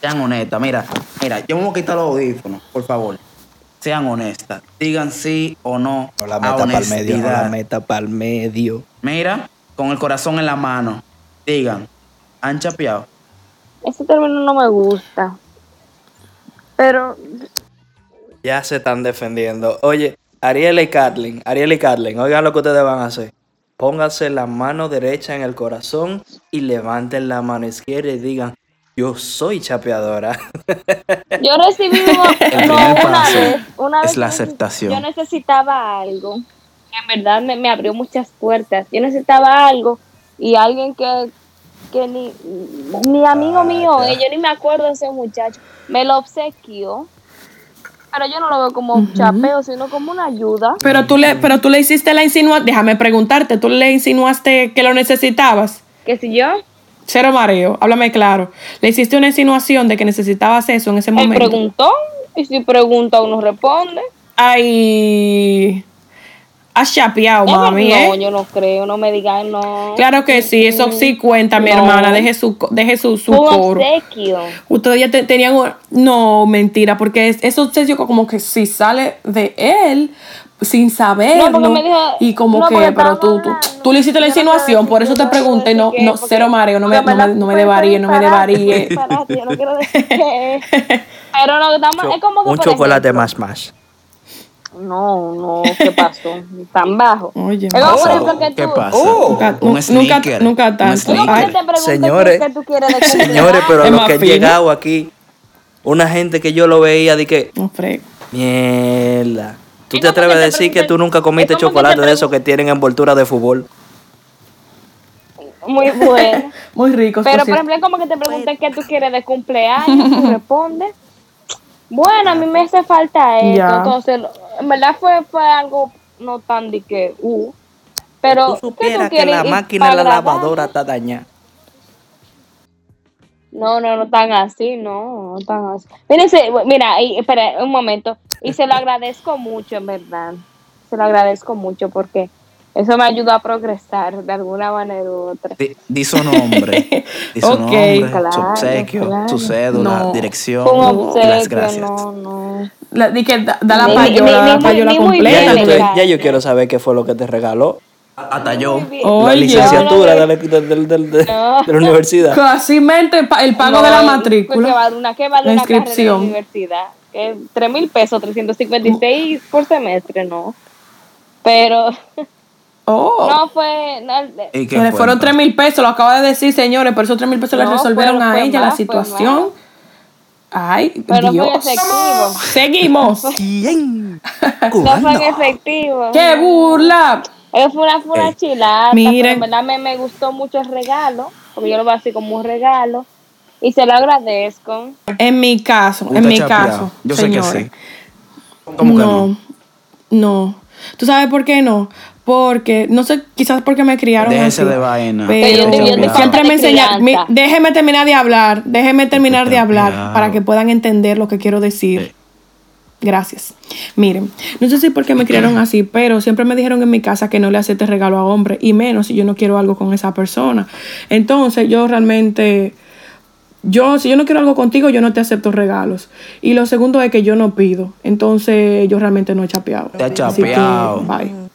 [SPEAKER 2] Sean honestas. Mira, mira, yo me voy a quitar los audífonos, por favor. Sean honestas. Digan sí o no.
[SPEAKER 4] No la meta para el medio, no la
[SPEAKER 2] honestidad.
[SPEAKER 4] meta para el medio.
[SPEAKER 2] Mira, con el corazón en la mano. Digan, ¿han chapeado?
[SPEAKER 1] Ese término no me gusta. Pero
[SPEAKER 4] Ya se están defendiendo. Oye, Ariel y Kathleen, Ariel y Kathleen, oigan lo que ustedes van a hacer. Pónganse la mano derecha en el corazón y levanten la mano izquierda y digan, yo soy chapeadora.
[SPEAKER 1] yo recibí no, una vez, una
[SPEAKER 2] es
[SPEAKER 1] vez
[SPEAKER 2] la
[SPEAKER 1] yo neces-
[SPEAKER 2] aceptación.
[SPEAKER 1] Yo necesitaba algo. En verdad me, me abrió muchas puertas. Yo necesitaba algo y alguien que, que ni, ni amigo
[SPEAKER 4] Ah,
[SPEAKER 1] mío, eh, yo ni me acuerdo de ese muchacho, me lo obsequió. Pero yo no lo veo como chapeo, sino como una ayuda.
[SPEAKER 3] Pero tú le, pero tú le hiciste la insinuación. Déjame preguntarte, tú le insinuaste que lo necesitabas.
[SPEAKER 1] Que si yo,
[SPEAKER 3] Cero mareo, háblame claro. Le hiciste una insinuación de que necesitabas eso en ese
[SPEAKER 1] él
[SPEAKER 3] momento.
[SPEAKER 1] preguntó, y si pregunta uno responde.
[SPEAKER 3] Ay. Has chapeado,
[SPEAKER 1] Es verdad,
[SPEAKER 3] mami,
[SPEAKER 1] no,
[SPEAKER 3] ¿eh?
[SPEAKER 1] yo no creo, no me digan no.
[SPEAKER 3] Claro que sí, eso sí cuenta, mi
[SPEAKER 1] No.
[SPEAKER 3] hermana. Deje su, deje su, su coro.
[SPEAKER 1] obsequio.
[SPEAKER 3] Ustedes ya te- tenían. un- No, mentira, porque es, eso obsesión como que si sale de él sin saberlo.
[SPEAKER 1] No, porque me dijo-
[SPEAKER 3] y como
[SPEAKER 1] no,
[SPEAKER 3] que, pero tú, tú, tú le hiciste la
[SPEAKER 1] no
[SPEAKER 3] insinuación, por eso te
[SPEAKER 1] no
[SPEAKER 3] pregunté, no, no, cero mareo, no me, no me, no me devaríe, no me devaríe.
[SPEAKER 1] Yo no quiero decir qué. Pero no, estamos, es como que
[SPEAKER 4] Un chocolate más más.
[SPEAKER 1] No, no, ¿qué pasó? Tan bajo.
[SPEAKER 3] Oye,
[SPEAKER 2] Oh,
[SPEAKER 1] que
[SPEAKER 2] ¿Qué
[SPEAKER 1] tú.
[SPEAKER 2] pasa?
[SPEAKER 4] Oh.
[SPEAKER 3] Nunca-
[SPEAKER 2] un
[SPEAKER 3] nunca-
[SPEAKER 2] sneaker.
[SPEAKER 3] nunca
[SPEAKER 2] un
[SPEAKER 3] tanto.
[SPEAKER 1] Te
[SPEAKER 4] Señores,
[SPEAKER 1] qué, qué tú quieres de cumpleaños.
[SPEAKER 4] Señores, pero a lo que he llegado aquí, una gente que yo lo veía de que,
[SPEAKER 3] No frego.
[SPEAKER 4] mierda. ¿Tú te atreves a decir que tú nunca comiste chocolate
[SPEAKER 1] te
[SPEAKER 4] de esos que tienen envoltura de fútbol?
[SPEAKER 1] Muy bueno.
[SPEAKER 3] Muy rico.
[SPEAKER 1] Pero por ejemplo, es como que te pregunten qué tú quieres de cumpleaños, tú respondes. Bueno, a mí me hace falta esto.
[SPEAKER 3] Ya.
[SPEAKER 1] Entonces, en verdad fue, fue algo no tan de que, uh. Pero,
[SPEAKER 4] Tú
[SPEAKER 1] ¿qué
[SPEAKER 4] supieras
[SPEAKER 1] tú
[SPEAKER 4] que
[SPEAKER 1] quieres?
[SPEAKER 4] la máquina de la lavadora está dañada.
[SPEAKER 1] No, no, no tan así, no, no tan así. Mírense, mira, y, espera un momento. Y se lo agradezco mucho, en verdad. Se lo agradezco mucho porque eso me ayudó a progresar de alguna manera u otra.
[SPEAKER 2] Di, di su nombre. Di su
[SPEAKER 3] Ok.
[SPEAKER 2] nombre, su
[SPEAKER 1] Claro,
[SPEAKER 2] obsequio,
[SPEAKER 1] claro.
[SPEAKER 2] su cédula,
[SPEAKER 3] No.
[SPEAKER 2] dirección y las
[SPEAKER 1] obsequio,
[SPEAKER 2] gracias.
[SPEAKER 1] no, no.
[SPEAKER 3] La, di que da, da la
[SPEAKER 1] Ni-
[SPEAKER 3] payola,
[SPEAKER 1] ni-
[SPEAKER 3] la
[SPEAKER 1] ni-
[SPEAKER 3] payola
[SPEAKER 1] ni muy
[SPEAKER 3] completa.
[SPEAKER 4] Ya yo, ya quiero saber qué fue lo que te regaló.
[SPEAKER 2] Hasta yo.
[SPEAKER 4] La licenciatura de, la, de- de- de- de-
[SPEAKER 1] No.
[SPEAKER 4] de la universidad.
[SPEAKER 3] Casi mente pa- el pago
[SPEAKER 1] No,
[SPEAKER 3] de la
[SPEAKER 1] pues,
[SPEAKER 3] matrícula.
[SPEAKER 1] Que vale una, vale
[SPEAKER 3] La
[SPEAKER 1] una carrera
[SPEAKER 3] inscripción.
[SPEAKER 1] en la universidad. Que 3 mil pesos, 356 por semestre, no. Pero
[SPEAKER 3] Oh.
[SPEAKER 1] no fue. no, de-
[SPEAKER 2] ¿Y qué
[SPEAKER 3] Que le
[SPEAKER 2] fue,
[SPEAKER 3] fueron
[SPEAKER 2] entonces?
[SPEAKER 3] 3 mil pesos, lo acaba de decir, señores, pero esos 3 mil pesos le
[SPEAKER 1] No,
[SPEAKER 3] resolvieron
[SPEAKER 1] fue-
[SPEAKER 3] a
[SPEAKER 1] fue
[SPEAKER 3] ella
[SPEAKER 1] más,
[SPEAKER 3] la situación. Ay,
[SPEAKER 1] pero no fue
[SPEAKER 3] Dios.
[SPEAKER 1] efectivo.
[SPEAKER 3] Seguimos.
[SPEAKER 4] Bien.
[SPEAKER 1] No fue en efectivo.
[SPEAKER 3] ¡Qué burla!
[SPEAKER 1] Eso fue una, fue una chilata,
[SPEAKER 3] Miren.
[SPEAKER 1] pero en verdad me, me gustó mucho el regalo, porque yo lo veo así como un regalo, y se lo agradezco.
[SPEAKER 3] En mi caso,
[SPEAKER 2] ¿Usted
[SPEAKER 3] en mi
[SPEAKER 2] chapeado?
[SPEAKER 3] caso,
[SPEAKER 2] Yo sé que sí. ¿Cómo que no?
[SPEAKER 3] no, no. ¿Tú sabes por qué no? Porque, no sé, quizás porque me criaron
[SPEAKER 2] Déjese
[SPEAKER 3] así.
[SPEAKER 2] de vaina.
[SPEAKER 3] Pero
[SPEAKER 1] yo te- yo te
[SPEAKER 3] siempre me enseñaron. Déjeme terminar de hablar. Déjeme terminar de hablar para que puedan entender lo que quiero decir.
[SPEAKER 2] Sí.
[SPEAKER 3] Gracias. Miren, no sé si porque me criaron así, pero siempre me dijeron en mi casa que no le acepte regalo a hombre, y menos si yo no quiero algo con esa persona. Entonces, yo realmente, yo, si yo no quiero algo contigo, yo no te acepto regalos. Y lo segundo es que yo no pido. Entonces, yo realmente no he chapeado.
[SPEAKER 2] Te
[SPEAKER 3] Así que,
[SPEAKER 2] chapeado.
[SPEAKER 3] bye.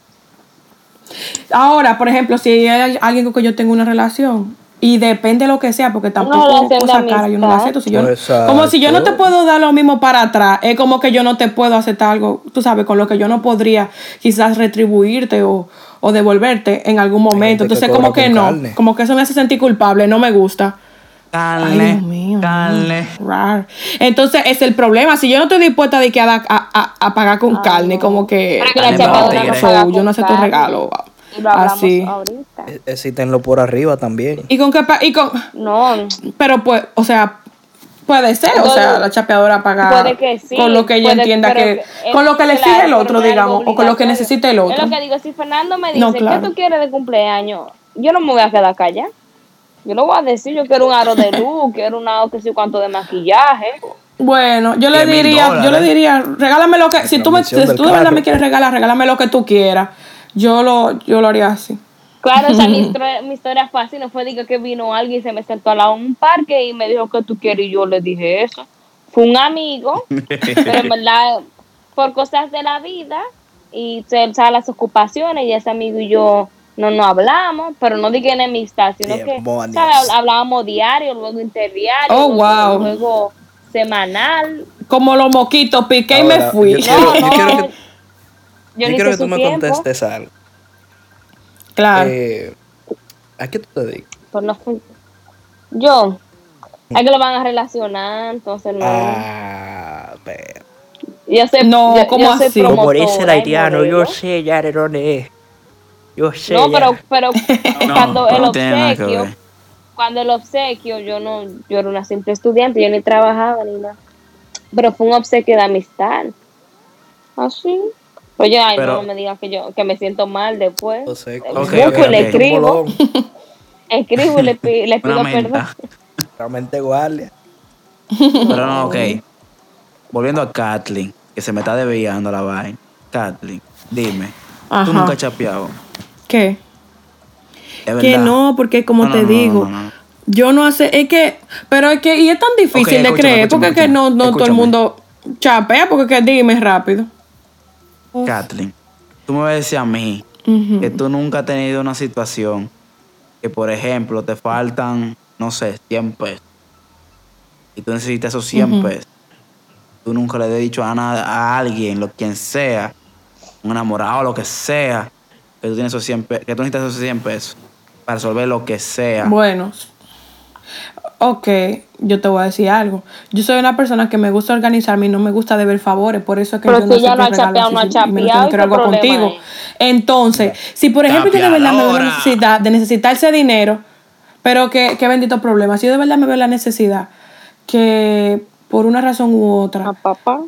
[SPEAKER 3] Ahora, por ejemplo, si hay alguien con que yo tengo una relación y depende de lo que sea, porque tampoco
[SPEAKER 1] de
[SPEAKER 3] cosa cara yo no la acepto. Si yo,
[SPEAKER 4] Exacto.
[SPEAKER 3] como si yo no te puedo dar lo mismo para atrás, es como que yo no te puedo aceptar algo, tú sabes, con lo que yo no podría quizás retribuirte o, o devolverte en algún momento. Entonces, como que no,
[SPEAKER 4] carne.
[SPEAKER 3] como que eso me hace sentir culpable, no me gusta. Ay,
[SPEAKER 2] carne,
[SPEAKER 3] mío.
[SPEAKER 2] carne.
[SPEAKER 3] Rar. Entonces, es el problema. Si yo no estoy dispuesta de que a, a, a- a pagar con carne, como que.
[SPEAKER 1] Pero que la
[SPEAKER 2] Carne
[SPEAKER 1] no
[SPEAKER 3] So, yo no acepto
[SPEAKER 1] carne.
[SPEAKER 3] regalo.
[SPEAKER 1] Y lo hablamos
[SPEAKER 3] Así.
[SPEAKER 1] ahorita.
[SPEAKER 4] E- Exítenlo por arriba también.
[SPEAKER 3] ¿Y con qué? pa- Y con,
[SPEAKER 1] No,
[SPEAKER 3] pero pues, o sea, puede ser. O sea, la chapeadora paga
[SPEAKER 1] puede que sí.
[SPEAKER 3] con lo que ella
[SPEAKER 1] puede-
[SPEAKER 3] entienda que. Con lo que le exige el otro, digamos. O con lo que necesite el otro.
[SPEAKER 1] Es lo que digo, si Fernando me dice,
[SPEAKER 3] No, claro.
[SPEAKER 1] ¿qué tú quieres de cumpleaños? Yo no me voy a quedar callada. Yo lo voy a decir, yo quiero un aro de luz, quiero un aro que sé cuánto de maquillaje.
[SPEAKER 3] Bueno, yo le diría, yo le diría, regálame lo que, si tú, me, si tú de verdad me quieres regalar, regálame lo que tú quieras. Yo lo, yo lo haría así.
[SPEAKER 1] Claro, o sea, mi, historia, mi historia fue así, no fue digo que vino alguien y se me sentó al lado de un parque y me dijo que tú quieres y yo le dije eso. Fue un amigo, pero en verdad, por cosas de la vida y se- o sea, las ocupaciones y ese amigo y yo no nos hablamos, pero no dije enemistad, sino que hablábamos diario, luego interdiario,
[SPEAKER 3] Oh,
[SPEAKER 1] luego,
[SPEAKER 3] wow.
[SPEAKER 1] luego semanal.
[SPEAKER 3] Como los moquitos, piqué y me fui.
[SPEAKER 4] Yo quiero,
[SPEAKER 1] No,
[SPEAKER 4] yo
[SPEAKER 1] no,
[SPEAKER 4] quiero que,
[SPEAKER 1] yo
[SPEAKER 4] yo
[SPEAKER 1] ni
[SPEAKER 4] quiero
[SPEAKER 1] sé
[SPEAKER 4] que tú me contestes algo.
[SPEAKER 3] Claro.
[SPEAKER 4] Eh, ¿A qué tú te dedicas?
[SPEAKER 1] pues no Yo, es que lo van a relacionar, entonces no.
[SPEAKER 4] Ah, pero.
[SPEAKER 1] Yo sé,
[SPEAKER 3] No,
[SPEAKER 1] yo,
[SPEAKER 3] ¿cómo
[SPEAKER 1] yo
[SPEAKER 3] así?
[SPEAKER 4] Como dice el
[SPEAKER 1] y
[SPEAKER 4] haitiano, yo sé ya de dónde es. Yo sé.
[SPEAKER 1] No, pero, pero cuando el obsequio, cuando el obsequio, yo no, yo era una simple estudiante, yo ni trabajaba ni nada. Pero fue un obsequio de amistad. Así. Oye, ay,
[SPEAKER 2] Pero-
[SPEAKER 1] no, no me digas que yo, que me siento mal después.
[SPEAKER 4] Yo sé,
[SPEAKER 1] Eh,
[SPEAKER 2] Ok,
[SPEAKER 1] busco
[SPEAKER 2] ok,
[SPEAKER 1] y le
[SPEAKER 2] ok.
[SPEAKER 1] escribo, escribo y le, pi- le pido perdón.
[SPEAKER 4] realmente guardia.
[SPEAKER 2] Pero no, ok. Volviendo a Kathleen, que se me está desviando la vaina. Kathleen, dime,
[SPEAKER 3] Ajá.
[SPEAKER 2] tú nunca has chapeado.
[SPEAKER 3] ¿Qué?
[SPEAKER 2] Es
[SPEAKER 3] Que no, porque como
[SPEAKER 2] No,
[SPEAKER 3] te
[SPEAKER 2] no,
[SPEAKER 3] digo,
[SPEAKER 2] no, no.
[SPEAKER 3] yo no hace, es que, pero es que, y es tan difícil de creer, porque es que no, no todo el mundo chapea, porque que dime rápido.
[SPEAKER 2] Kathleen, tú me vas a decir a mí que tú nunca has tenido una situación que, por ejemplo, te faltan, no sé, 100 pesos. Y tú necesitas esos 100 pesos. Tú nunca le has dicho a, nada, a alguien, lo quien sea, un enamorado, lo que sea, que tú, tienes esos 100 pe- que tú necesitas esos 100 pesos para resolver lo que sea.
[SPEAKER 3] Bueno, ok, yo te voy a decir algo. Yo soy una persona que me gusta organizarme y no me gusta deber favores, por eso es que
[SPEAKER 1] Pero
[SPEAKER 3] yo
[SPEAKER 1] si
[SPEAKER 3] no
[SPEAKER 1] ella no ha chapeado, no ha chapeado, ¿y
[SPEAKER 3] algo contigo. Entonces, si por ejemplo yo de verdad me veo la necesidad de necesitar ese dinero, pero que, qué bendito problema, si yo de verdad me veo la necesidad que por una razón u
[SPEAKER 1] A
[SPEAKER 3] otra
[SPEAKER 1] papá.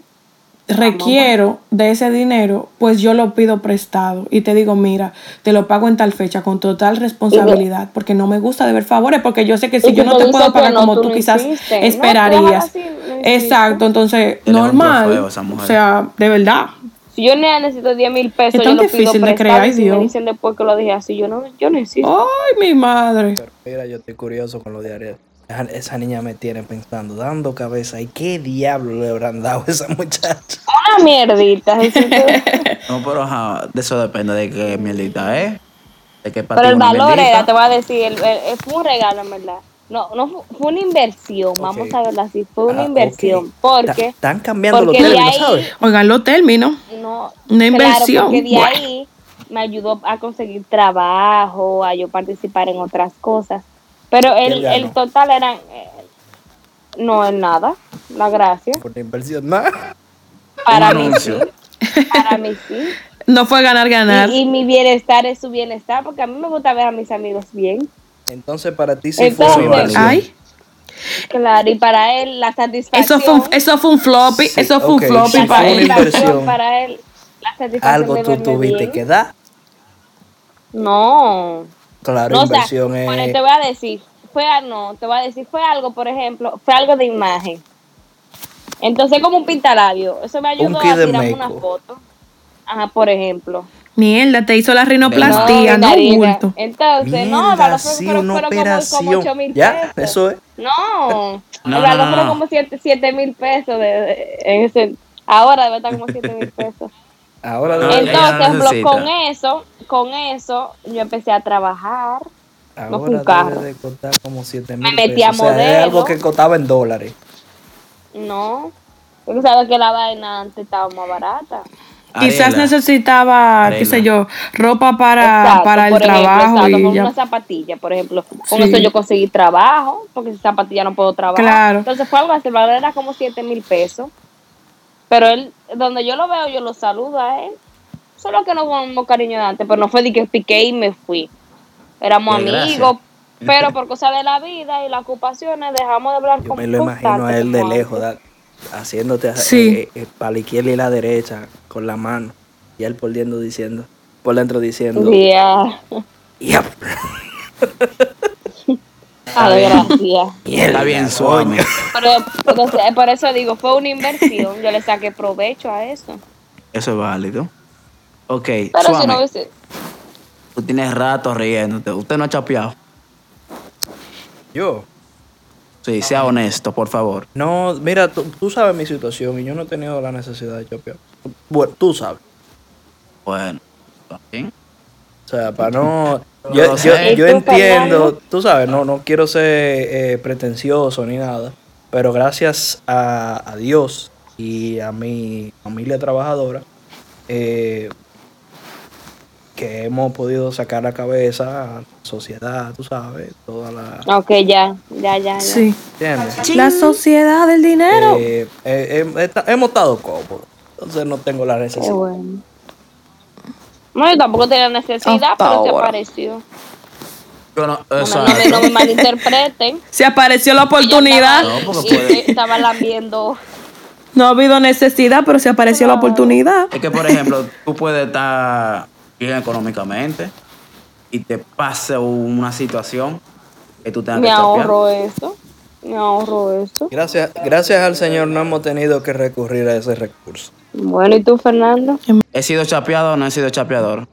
[SPEAKER 3] Requiero de ese dinero, pues yo lo pido prestado y te digo, mira, te lo pago en tal fecha con total responsabilidad, porque no me gusta deber favores, porque yo sé que si yo no
[SPEAKER 1] te
[SPEAKER 3] puedo pagar
[SPEAKER 1] no,
[SPEAKER 3] como
[SPEAKER 1] tú
[SPEAKER 3] quizás esperarías.
[SPEAKER 1] no.
[SPEAKER 3] Exacto, entonces, normal. O sea, de verdad.
[SPEAKER 1] Si yo ne- necesito 10 mil pesos,
[SPEAKER 3] Es
[SPEAKER 1] yo
[SPEAKER 3] tan
[SPEAKER 1] lo pido
[SPEAKER 3] difícil de crear,
[SPEAKER 1] y si
[SPEAKER 3] Dios.
[SPEAKER 1] me dicen después que lo dije así, yo no, yo.
[SPEAKER 3] Ay, mi madre.
[SPEAKER 4] Pero mira, yo estoy curioso con lo de Ariel. Esa, esa niña me tiene pensando, dando cabeza. ¿Y qué diablo le habrán dado a esa muchacha?
[SPEAKER 1] Una mierdita. así que-
[SPEAKER 2] No, pero ajá, de eso depende de qué mierdita es. De qué para
[SPEAKER 1] Pero el valor
[SPEAKER 2] mierdita.
[SPEAKER 1] era, te voy a decir, el- el- fue un regalo, en verdad. No, no fue, fue una inversión, vamos a verlo así, fue una
[SPEAKER 4] Ah,
[SPEAKER 1] inversión. Porque,
[SPEAKER 4] Están cambiando los
[SPEAKER 1] porque
[SPEAKER 4] términos,
[SPEAKER 1] ahí-
[SPEAKER 4] ¿sabes?
[SPEAKER 3] Oigan los términos.
[SPEAKER 1] no,
[SPEAKER 3] Una inversión.
[SPEAKER 1] Claro, porque de
[SPEAKER 3] Bueno.
[SPEAKER 1] ahí me ayudó a conseguir trabajo, a yo participar en otras cosas. Pero el, el total era, eh, no es nada, la gracia.
[SPEAKER 4] Por la inversión, nada.
[SPEAKER 1] Para mí sí, para mí sí.
[SPEAKER 3] No fue ganar, ganar.
[SPEAKER 1] Y, y mi bienestar es su bienestar, porque a mí me gusta ver a mis amigos bien.
[SPEAKER 4] Entonces, para ti sí
[SPEAKER 1] Entonces-
[SPEAKER 4] fue una inversión.
[SPEAKER 3] Ay,
[SPEAKER 1] Claro, y para él la satisfacción.
[SPEAKER 3] eso fue, un, eso fue un floppy.
[SPEAKER 4] Sí,
[SPEAKER 3] eso fue un floppy
[SPEAKER 4] sí,
[SPEAKER 1] la
[SPEAKER 3] para él.
[SPEAKER 1] para él. La satisfacción
[SPEAKER 4] Algo
[SPEAKER 1] de
[SPEAKER 4] tú tuviste
[SPEAKER 1] bien.
[SPEAKER 4] que dar.
[SPEAKER 1] No.
[SPEAKER 4] Claro,
[SPEAKER 1] No, o sea,
[SPEAKER 4] inversión
[SPEAKER 1] bueno,
[SPEAKER 4] es.
[SPEAKER 1] te voy a decir, fue no, te voy a decir, fue algo, por ejemplo, fue algo de imagen. Entonces, como un pintalabio, eso me ayudó
[SPEAKER 4] kit
[SPEAKER 1] a tirarme una foto. Ajá, por ejemplo.
[SPEAKER 3] Mierda, te hizo la rinoplastia,
[SPEAKER 1] No,
[SPEAKER 3] no, bulto.
[SPEAKER 1] Entonces, no,
[SPEAKER 4] Mierda,
[SPEAKER 1] valor fue,
[SPEAKER 4] sí,
[SPEAKER 1] pero
[SPEAKER 4] una
[SPEAKER 1] fueron como, como
[SPEAKER 4] operación.
[SPEAKER 1] 8 mil
[SPEAKER 4] Ya,
[SPEAKER 1] pesos.
[SPEAKER 4] eso es.
[SPEAKER 1] No,
[SPEAKER 2] No,
[SPEAKER 1] el
[SPEAKER 2] no,
[SPEAKER 1] valor
[SPEAKER 2] no,
[SPEAKER 1] fueron
[SPEAKER 2] no.
[SPEAKER 1] como 7 mil pesos. De, de- en ese, ahora debe estar como 7 mil pesos.
[SPEAKER 4] Ahora
[SPEAKER 2] No, no
[SPEAKER 1] Entonces, con eso, con eso, yo empecé a trabajar. no fue un
[SPEAKER 4] ahora
[SPEAKER 1] carro.
[SPEAKER 4] debe de costar como 7 mil
[SPEAKER 1] Me metí a
[SPEAKER 4] pesos. O sea, es
[SPEAKER 1] modelo.
[SPEAKER 4] algo que costaba en dólares.
[SPEAKER 1] No, porque sabes que la vaina antes estaba más barata.
[SPEAKER 3] Quizás necesitaba, qué
[SPEAKER 2] Arregla.
[SPEAKER 3] sé yo, ropa para,
[SPEAKER 1] Exacto,
[SPEAKER 3] para el
[SPEAKER 1] por ejemplo,
[SPEAKER 3] trabajo
[SPEAKER 1] exacto,
[SPEAKER 3] y
[SPEAKER 1] con
[SPEAKER 3] ya.
[SPEAKER 1] una zapatilla, por ejemplo. Con
[SPEAKER 3] Sí.
[SPEAKER 1] eso yo conseguí trabajo, porque sin zapatilla no puedo trabajar.
[SPEAKER 3] Claro.
[SPEAKER 1] Entonces fue algo así, el valor era como 7 mil pesos. Pero él, donde yo lo veo, yo lo saludo a él. Solo que no con cariño de antes, pero no fue de que piqué y me fui. Éramos
[SPEAKER 2] Qué gracia.
[SPEAKER 1] amigos, pero por cosas de la vida y las ocupaciones dejamos de hablar
[SPEAKER 4] Yo
[SPEAKER 1] con
[SPEAKER 4] me lo imagino a él de
[SPEAKER 1] como
[SPEAKER 4] lejos,
[SPEAKER 1] antes.
[SPEAKER 4] da- haciéndote
[SPEAKER 3] Sí.
[SPEAKER 4] eh, eh, para la izquierda y la derecha con la mano. Y él por dentro diciendo, por dentro diciendo,
[SPEAKER 1] Ya,
[SPEAKER 4] "Ya,
[SPEAKER 1] a la gracia.
[SPEAKER 4] mierda,
[SPEAKER 2] Está bien suave.
[SPEAKER 1] Pero, por eso digo, fue una inversión. Yo le saqué provecho a eso.
[SPEAKER 2] Eso es válido. Ok,
[SPEAKER 1] Pero si no hubiese.
[SPEAKER 2] tú tienes rato riéndote. ¿Usted no ha chapeado?
[SPEAKER 4] Yo.
[SPEAKER 2] Sí, sea honesto, por favor.
[SPEAKER 4] No, mira, tú, tú sabes mi situación y yo no he tenido la necesidad de chopear. Bueno, tú sabes.
[SPEAKER 2] Bueno, ¿está bien?
[SPEAKER 4] O sea, para no...
[SPEAKER 2] Yo
[SPEAKER 4] Yo, yo,
[SPEAKER 2] sé.
[SPEAKER 4] yo
[SPEAKER 1] ¿Y tú,
[SPEAKER 4] entiendo, tú sabes, no, no quiero ser eh, pretencioso ni nada, pero gracias a, a Dios y a mi familia trabajadora, eh, que hemos podido sacar la cabeza a la sociedad, tú sabes, toda la...
[SPEAKER 1] Ok, ya, ya, ya. ya.
[SPEAKER 3] Sí.
[SPEAKER 4] ¿Entiendes?
[SPEAKER 3] La sociedad del dinero.
[SPEAKER 4] Eh, eh, eh, hemos estado cómodos, entonces no tengo la
[SPEAKER 1] Qué
[SPEAKER 4] necesidad.
[SPEAKER 1] bueno. No, yo tampoco tenía necesidad,
[SPEAKER 3] Hasta
[SPEAKER 1] pero se
[SPEAKER 3] ahora.
[SPEAKER 1] apareció.
[SPEAKER 2] Yo no, eso
[SPEAKER 1] me- no me, no me malinterpreten.
[SPEAKER 3] Se apareció la oportunidad.
[SPEAKER 2] No, porque
[SPEAKER 1] Estaba.
[SPEAKER 3] No ha habido necesidad, pero se apareció la oportunidad.
[SPEAKER 2] Es que, por ejemplo, tú puedes estar bien económicamente y te pase una situación que tú tengas
[SPEAKER 1] Me
[SPEAKER 2] que
[SPEAKER 1] ahorro eso. Me ahorro eso.
[SPEAKER 4] Gracias, gracias al Señor no hemos tenido que recurrir a ese recurso.
[SPEAKER 1] Bueno, ¿y tú, Fernando?
[SPEAKER 2] ¿He sido chapeado o no he sido chapeador?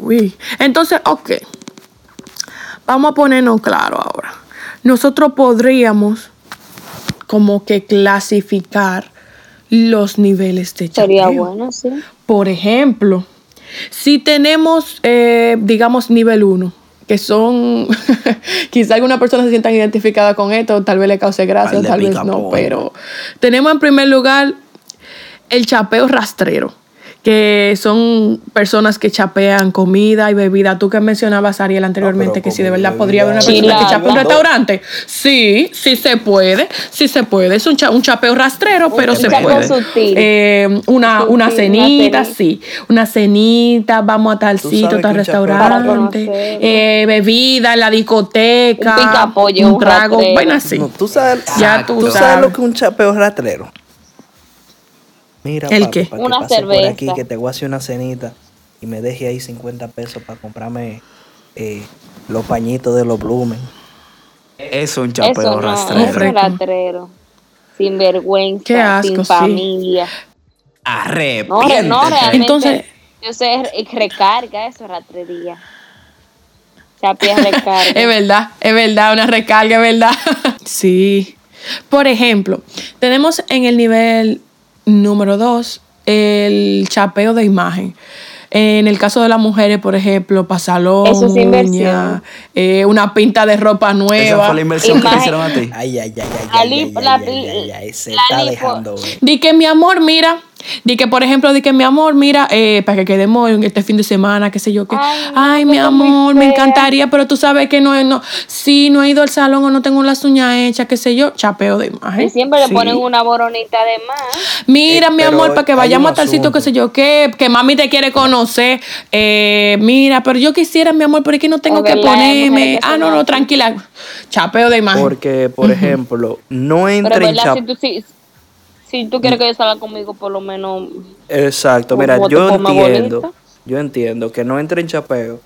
[SPEAKER 3] Uy. Entonces, ok. Vamos a ponernos claro ahora. Nosotros podríamos como que clasificar los niveles de
[SPEAKER 1] Sería
[SPEAKER 3] chapeo.
[SPEAKER 1] bueno, sí.
[SPEAKER 3] Por ejemplo, si tenemos, eh, digamos, nivel 1, que son, quizá alguna persona se sientan identificada con esto, tal vez le cause gracia, tal vez no, pero tenemos en primer lugar el chapeo rastrero, que son personas que chapean comida y bebida. Tú que mencionabas, Ariel, anteriormente, que si de verdad podría haber una persona que chapea un restaurante. Sí, sí se puede, sí se puede. Es un, cha- un chapeo rastrero, pero
[SPEAKER 1] un
[SPEAKER 3] se puede.
[SPEAKER 1] sutil.
[SPEAKER 3] Eh, una,
[SPEAKER 1] Sutil,
[SPEAKER 3] una cenita, sí. Una cenita, vamos a tal sitio, tal restaurante. eh, bebida en la discoteca.
[SPEAKER 1] Un picapollo,
[SPEAKER 3] un
[SPEAKER 1] un
[SPEAKER 3] trago, vaina así.
[SPEAKER 4] No, tú sabes,
[SPEAKER 3] Ya tú
[SPEAKER 4] tú sabes
[SPEAKER 3] sabes.
[SPEAKER 4] lo que es un chapeo rastrero. Mira,
[SPEAKER 3] ¿El
[SPEAKER 4] papi,
[SPEAKER 3] qué?
[SPEAKER 4] para que
[SPEAKER 1] Una
[SPEAKER 4] pase por
[SPEAKER 1] cerveza.
[SPEAKER 4] aquí, que te voy a hacer una cenita y me deje ahí 50 pesos para comprarme eh, los pañitos de los Blumen.
[SPEAKER 2] Eso es un chapeo
[SPEAKER 1] Eso no,
[SPEAKER 2] rastrero.
[SPEAKER 1] es rastrero. Sin vergüenza,
[SPEAKER 3] Qué asco,
[SPEAKER 1] sin
[SPEAKER 3] sí.
[SPEAKER 1] familia.
[SPEAKER 2] Arrepiéntete.
[SPEAKER 1] No, no, realmente.
[SPEAKER 3] Entonces-
[SPEAKER 1] yo sé, re- recarga eso, ratrería. Chapea recarga.
[SPEAKER 3] Es verdad, es verdad, una recarga, es verdad. sí. Por ejemplo, tenemos en el nivel número 2 el chapeo de imagen. En el caso de las mujeres, por ejemplo, pasalón,
[SPEAKER 1] Eso es inversión.
[SPEAKER 3] eh, una pinta de ropa
[SPEAKER 2] Esa
[SPEAKER 3] nueva.
[SPEAKER 2] fue la inversión que te
[SPEAKER 1] Imagen-
[SPEAKER 2] hicieron a ti.
[SPEAKER 4] Ay, ay, ay, ay,
[SPEAKER 1] La
[SPEAKER 4] ay, ay,
[SPEAKER 1] la-
[SPEAKER 4] ay, ay, ay, ay, se
[SPEAKER 1] la
[SPEAKER 4] está
[SPEAKER 1] lipo-
[SPEAKER 4] dejando.
[SPEAKER 3] Di que mi amor, mira, di que por ejemplo, di que mi amor, mira, eh, para que quedemos en este fin de semana, qué sé yo qué.
[SPEAKER 1] Ay,
[SPEAKER 3] mi amor, me encantaría, pero tú sabes que no, no, si no he ido al salón o no tengo las uñas hechas, qué sé yo, chapeo de imagen.
[SPEAKER 1] Y siempre
[SPEAKER 3] Sí.
[SPEAKER 1] le ponen una boronita de más.
[SPEAKER 3] Mira,
[SPEAKER 4] Eh,
[SPEAKER 3] mi amor, para que vayamos a tal sitio, qué sé yo, qué, que mami te quiere conocer. Eh, mira, pero yo quisiera, mi amor, pero es que no tengo que ponerme.
[SPEAKER 1] que
[SPEAKER 3] Ah, no, no, tranquila. Chapeo de imagen.
[SPEAKER 4] Porque, por ejemplo, no
[SPEAKER 1] Pero
[SPEAKER 4] entra en
[SPEAKER 1] verdad,
[SPEAKER 4] chap...
[SPEAKER 1] si tú, si, si tú quieres que yo salga conmigo, por lo menos.
[SPEAKER 4] Exacto, mira, yo entiendo,
[SPEAKER 1] bonita.
[SPEAKER 4] yo entiendo que no entre en chapeo.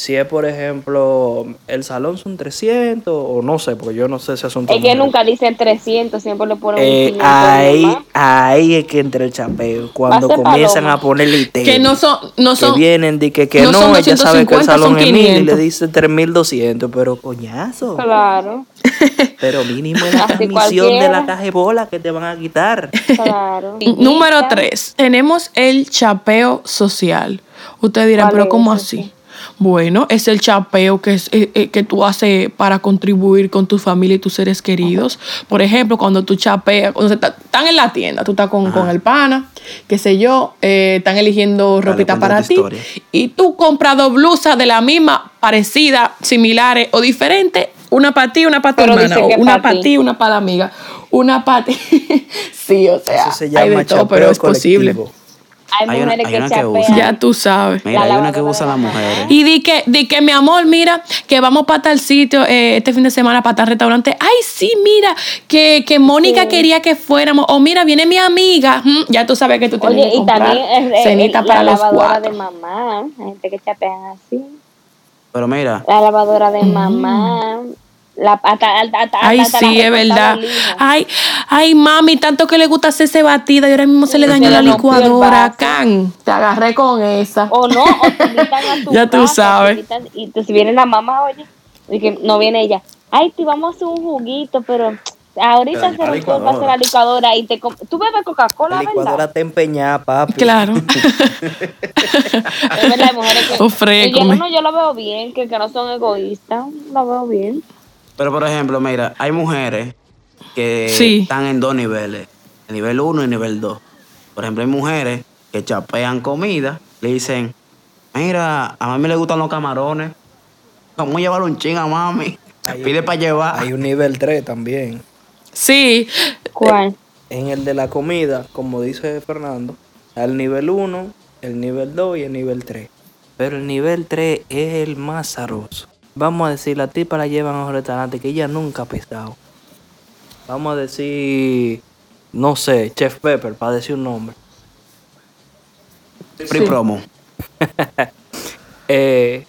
[SPEAKER 4] Si es, por ejemplo, el salón son 300 o no sé, porque yo no sé si es un
[SPEAKER 1] Es que nunca dicen 300, siempre le ponen un
[SPEAKER 4] Eh,
[SPEAKER 1] 500 de
[SPEAKER 4] ahí, ahí es que entra el chapeo. Cuando comienzan
[SPEAKER 1] paloma.
[SPEAKER 4] a ponerle té.
[SPEAKER 3] que no son, no son.
[SPEAKER 4] que vienen de que, que
[SPEAKER 3] no
[SPEAKER 4] no,
[SPEAKER 3] son
[SPEAKER 4] ella sabe que el
[SPEAKER 3] 250,
[SPEAKER 4] salón
[SPEAKER 3] son
[SPEAKER 4] es mil y
[SPEAKER 3] 500.
[SPEAKER 4] le dice 3200, pero coñazo.
[SPEAKER 1] Claro,
[SPEAKER 4] Pero mínimo es la transmisión de la caja de bola que te van a quitar.
[SPEAKER 1] claro.
[SPEAKER 3] Número 3. Tenemos el chapeo social. Ustedes dirán,
[SPEAKER 1] ¿Cuál
[SPEAKER 3] pero ¿cómo así? Bueno, es el chapeo que, es, eh, eh, que tú haces para contribuir con tu familia y tus seres queridos. Por ejemplo, cuando tú chapeas, cuando se está- están en la tienda, tú estás con, con el pana, qué sé yo, eh, están eligiendo ropita para ti.
[SPEAKER 2] historia.
[SPEAKER 3] Y tú compras dos blusas de la misma, parecidas, similares o diferentes. Una para ti, una para tu
[SPEAKER 1] Pero
[SPEAKER 3] hermana. Una
[SPEAKER 1] pa'
[SPEAKER 3] para
[SPEAKER 1] ti.
[SPEAKER 3] una para la amiga. Una para ti. sí, o sea,
[SPEAKER 4] Eso se
[SPEAKER 3] hay
[SPEAKER 4] llama
[SPEAKER 3] de todo,
[SPEAKER 4] chapeo
[SPEAKER 3] pero es posible.
[SPEAKER 1] Hay,
[SPEAKER 2] una-
[SPEAKER 1] mujeres
[SPEAKER 2] hay
[SPEAKER 1] que
[SPEAKER 2] una que usa.
[SPEAKER 3] Ya tú sabes.
[SPEAKER 2] Mira,
[SPEAKER 1] La
[SPEAKER 2] hay una que las
[SPEAKER 1] la
[SPEAKER 2] mujeres.
[SPEAKER 3] Y di que, di que mi amor, mira, que vamos para tal sitio eh, este fin de semana para tal restaurante. Ay, sí, mira, que, que Mónica
[SPEAKER 1] Sí.
[SPEAKER 3] quería que fuéramos. O mira, viene mi amiga. Mm, Ya tú sabes que tú tienes
[SPEAKER 1] Oye,
[SPEAKER 3] que
[SPEAKER 1] y
[SPEAKER 3] comprar
[SPEAKER 1] también es, es-
[SPEAKER 3] cenita
[SPEAKER 1] la
[SPEAKER 3] para los
[SPEAKER 1] lavadora
[SPEAKER 3] cuatro.
[SPEAKER 1] de mamá. Hay gente que chapean así.
[SPEAKER 2] Pero mira,
[SPEAKER 1] La lavadora de mamá. La, hasta, hasta, hasta-
[SPEAKER 3] Ay, sí, es verdad. Ay, ay, mami, tanto que le gusta hacerse batida y ahora mismo se le dañó
[SPEAKER 1] se
[SPEAKER 3] la licuadora. Can, te agarré con esa.
[SPEAKER 1] O no, o te invitan a tu
[SPEAKER 3] Ya tú
[SPEAKER 1] casa,
[SPEAKER 3] sabes.
[SPEAKER 1] te invitan- y te, si viene la mamá, oye, y que no viene ella. Ay, te vamos a hacer un juguito, pero ahorita se de
[SPEAKER 2] licuadora.
[SPEAKER 1] la licuadora y te com- tú bebes Coca-Cola,
[SPEAKER 4] La licuadora
[SPEAKER 1] ¿verdad?
[SPEAKER 4] empeñada, papi.
[SPEAKER 3] Claro.
[SPEAKER 1] Es verdad, hay mujeres que
[SPEAKER 3] Ofrécome.
[SPEAKER 1] Oye, no, yo lo veo bien, que, que no son egoístas, lo veo bien.
[SPEAKER 2] Pero por ejemplo, mira, hay mujeres que
[SPEAKER 3] Sí.
[SPEAKER 2] están en dos niveles, el nivel 1 y nivel 2. Por ejemplo, hay mujeres que chapean comida, le dicen, mira, a mami le gustan los camarones, vamos a llevar un ching a mami,
[SPEAKER 4] Hay-
[SPEAKER 2] pide para llevar.
[SPEAKER 4] Hay un nivel 3 también.
[SPEAKER 3] Sí.
[SPEAKER 1] ¿Cuál?
[SPEAKER 4] En el de la comida, como dice Fernando, al nivel 1, el nivel 2 y el nivel 3. Pero el nivel 3 es el más sabroso. Vamos a decir, la tipa la llevan a un restaurante que ella nunca ha pisado. Vamos a decir, no sé, Chef Pepper, para decir un nombre.
[SPEAKER 2] Free promo.
[SPEAKER 4] Eh,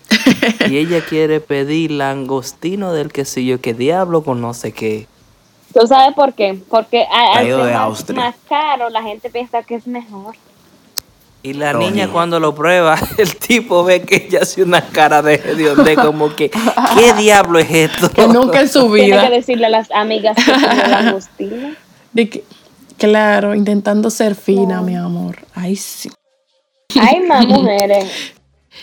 [SPEAKER 4] y ella quiere pedir langostino del quesillo, que diablo con no sé qué.
[SPEAKER 1] ¿Tú sabes por qué? Porque al
[SPEAKER 2] Traído
[SPEAKER 1] ser
[SPEAKER 2] de
[SPEAKER 1] más,
[SPEAKER 2] Austria.
[SPEAKER 1] más caro, la gente piensa que es mejor.
[SPEAKER 4] Y la
[SPEAKER 2] Tony.
[SPEAKER 4] niña cuando lo prueba, el tipo ve que ella hace una cara de, de como que, ¿qué diablo es esto?
[SPEAKER 3] Que nunca en su
[SPEAKER 1] Tiene
[SPEAKER 3] vida.
[SPEAKER 1] que decirle a las amigas que langostino.
[SPEAKER 3] De que- claro, intentando ser fina, mi amor. Ay, sí.
[SPEAKER 1] Hay más mujeres.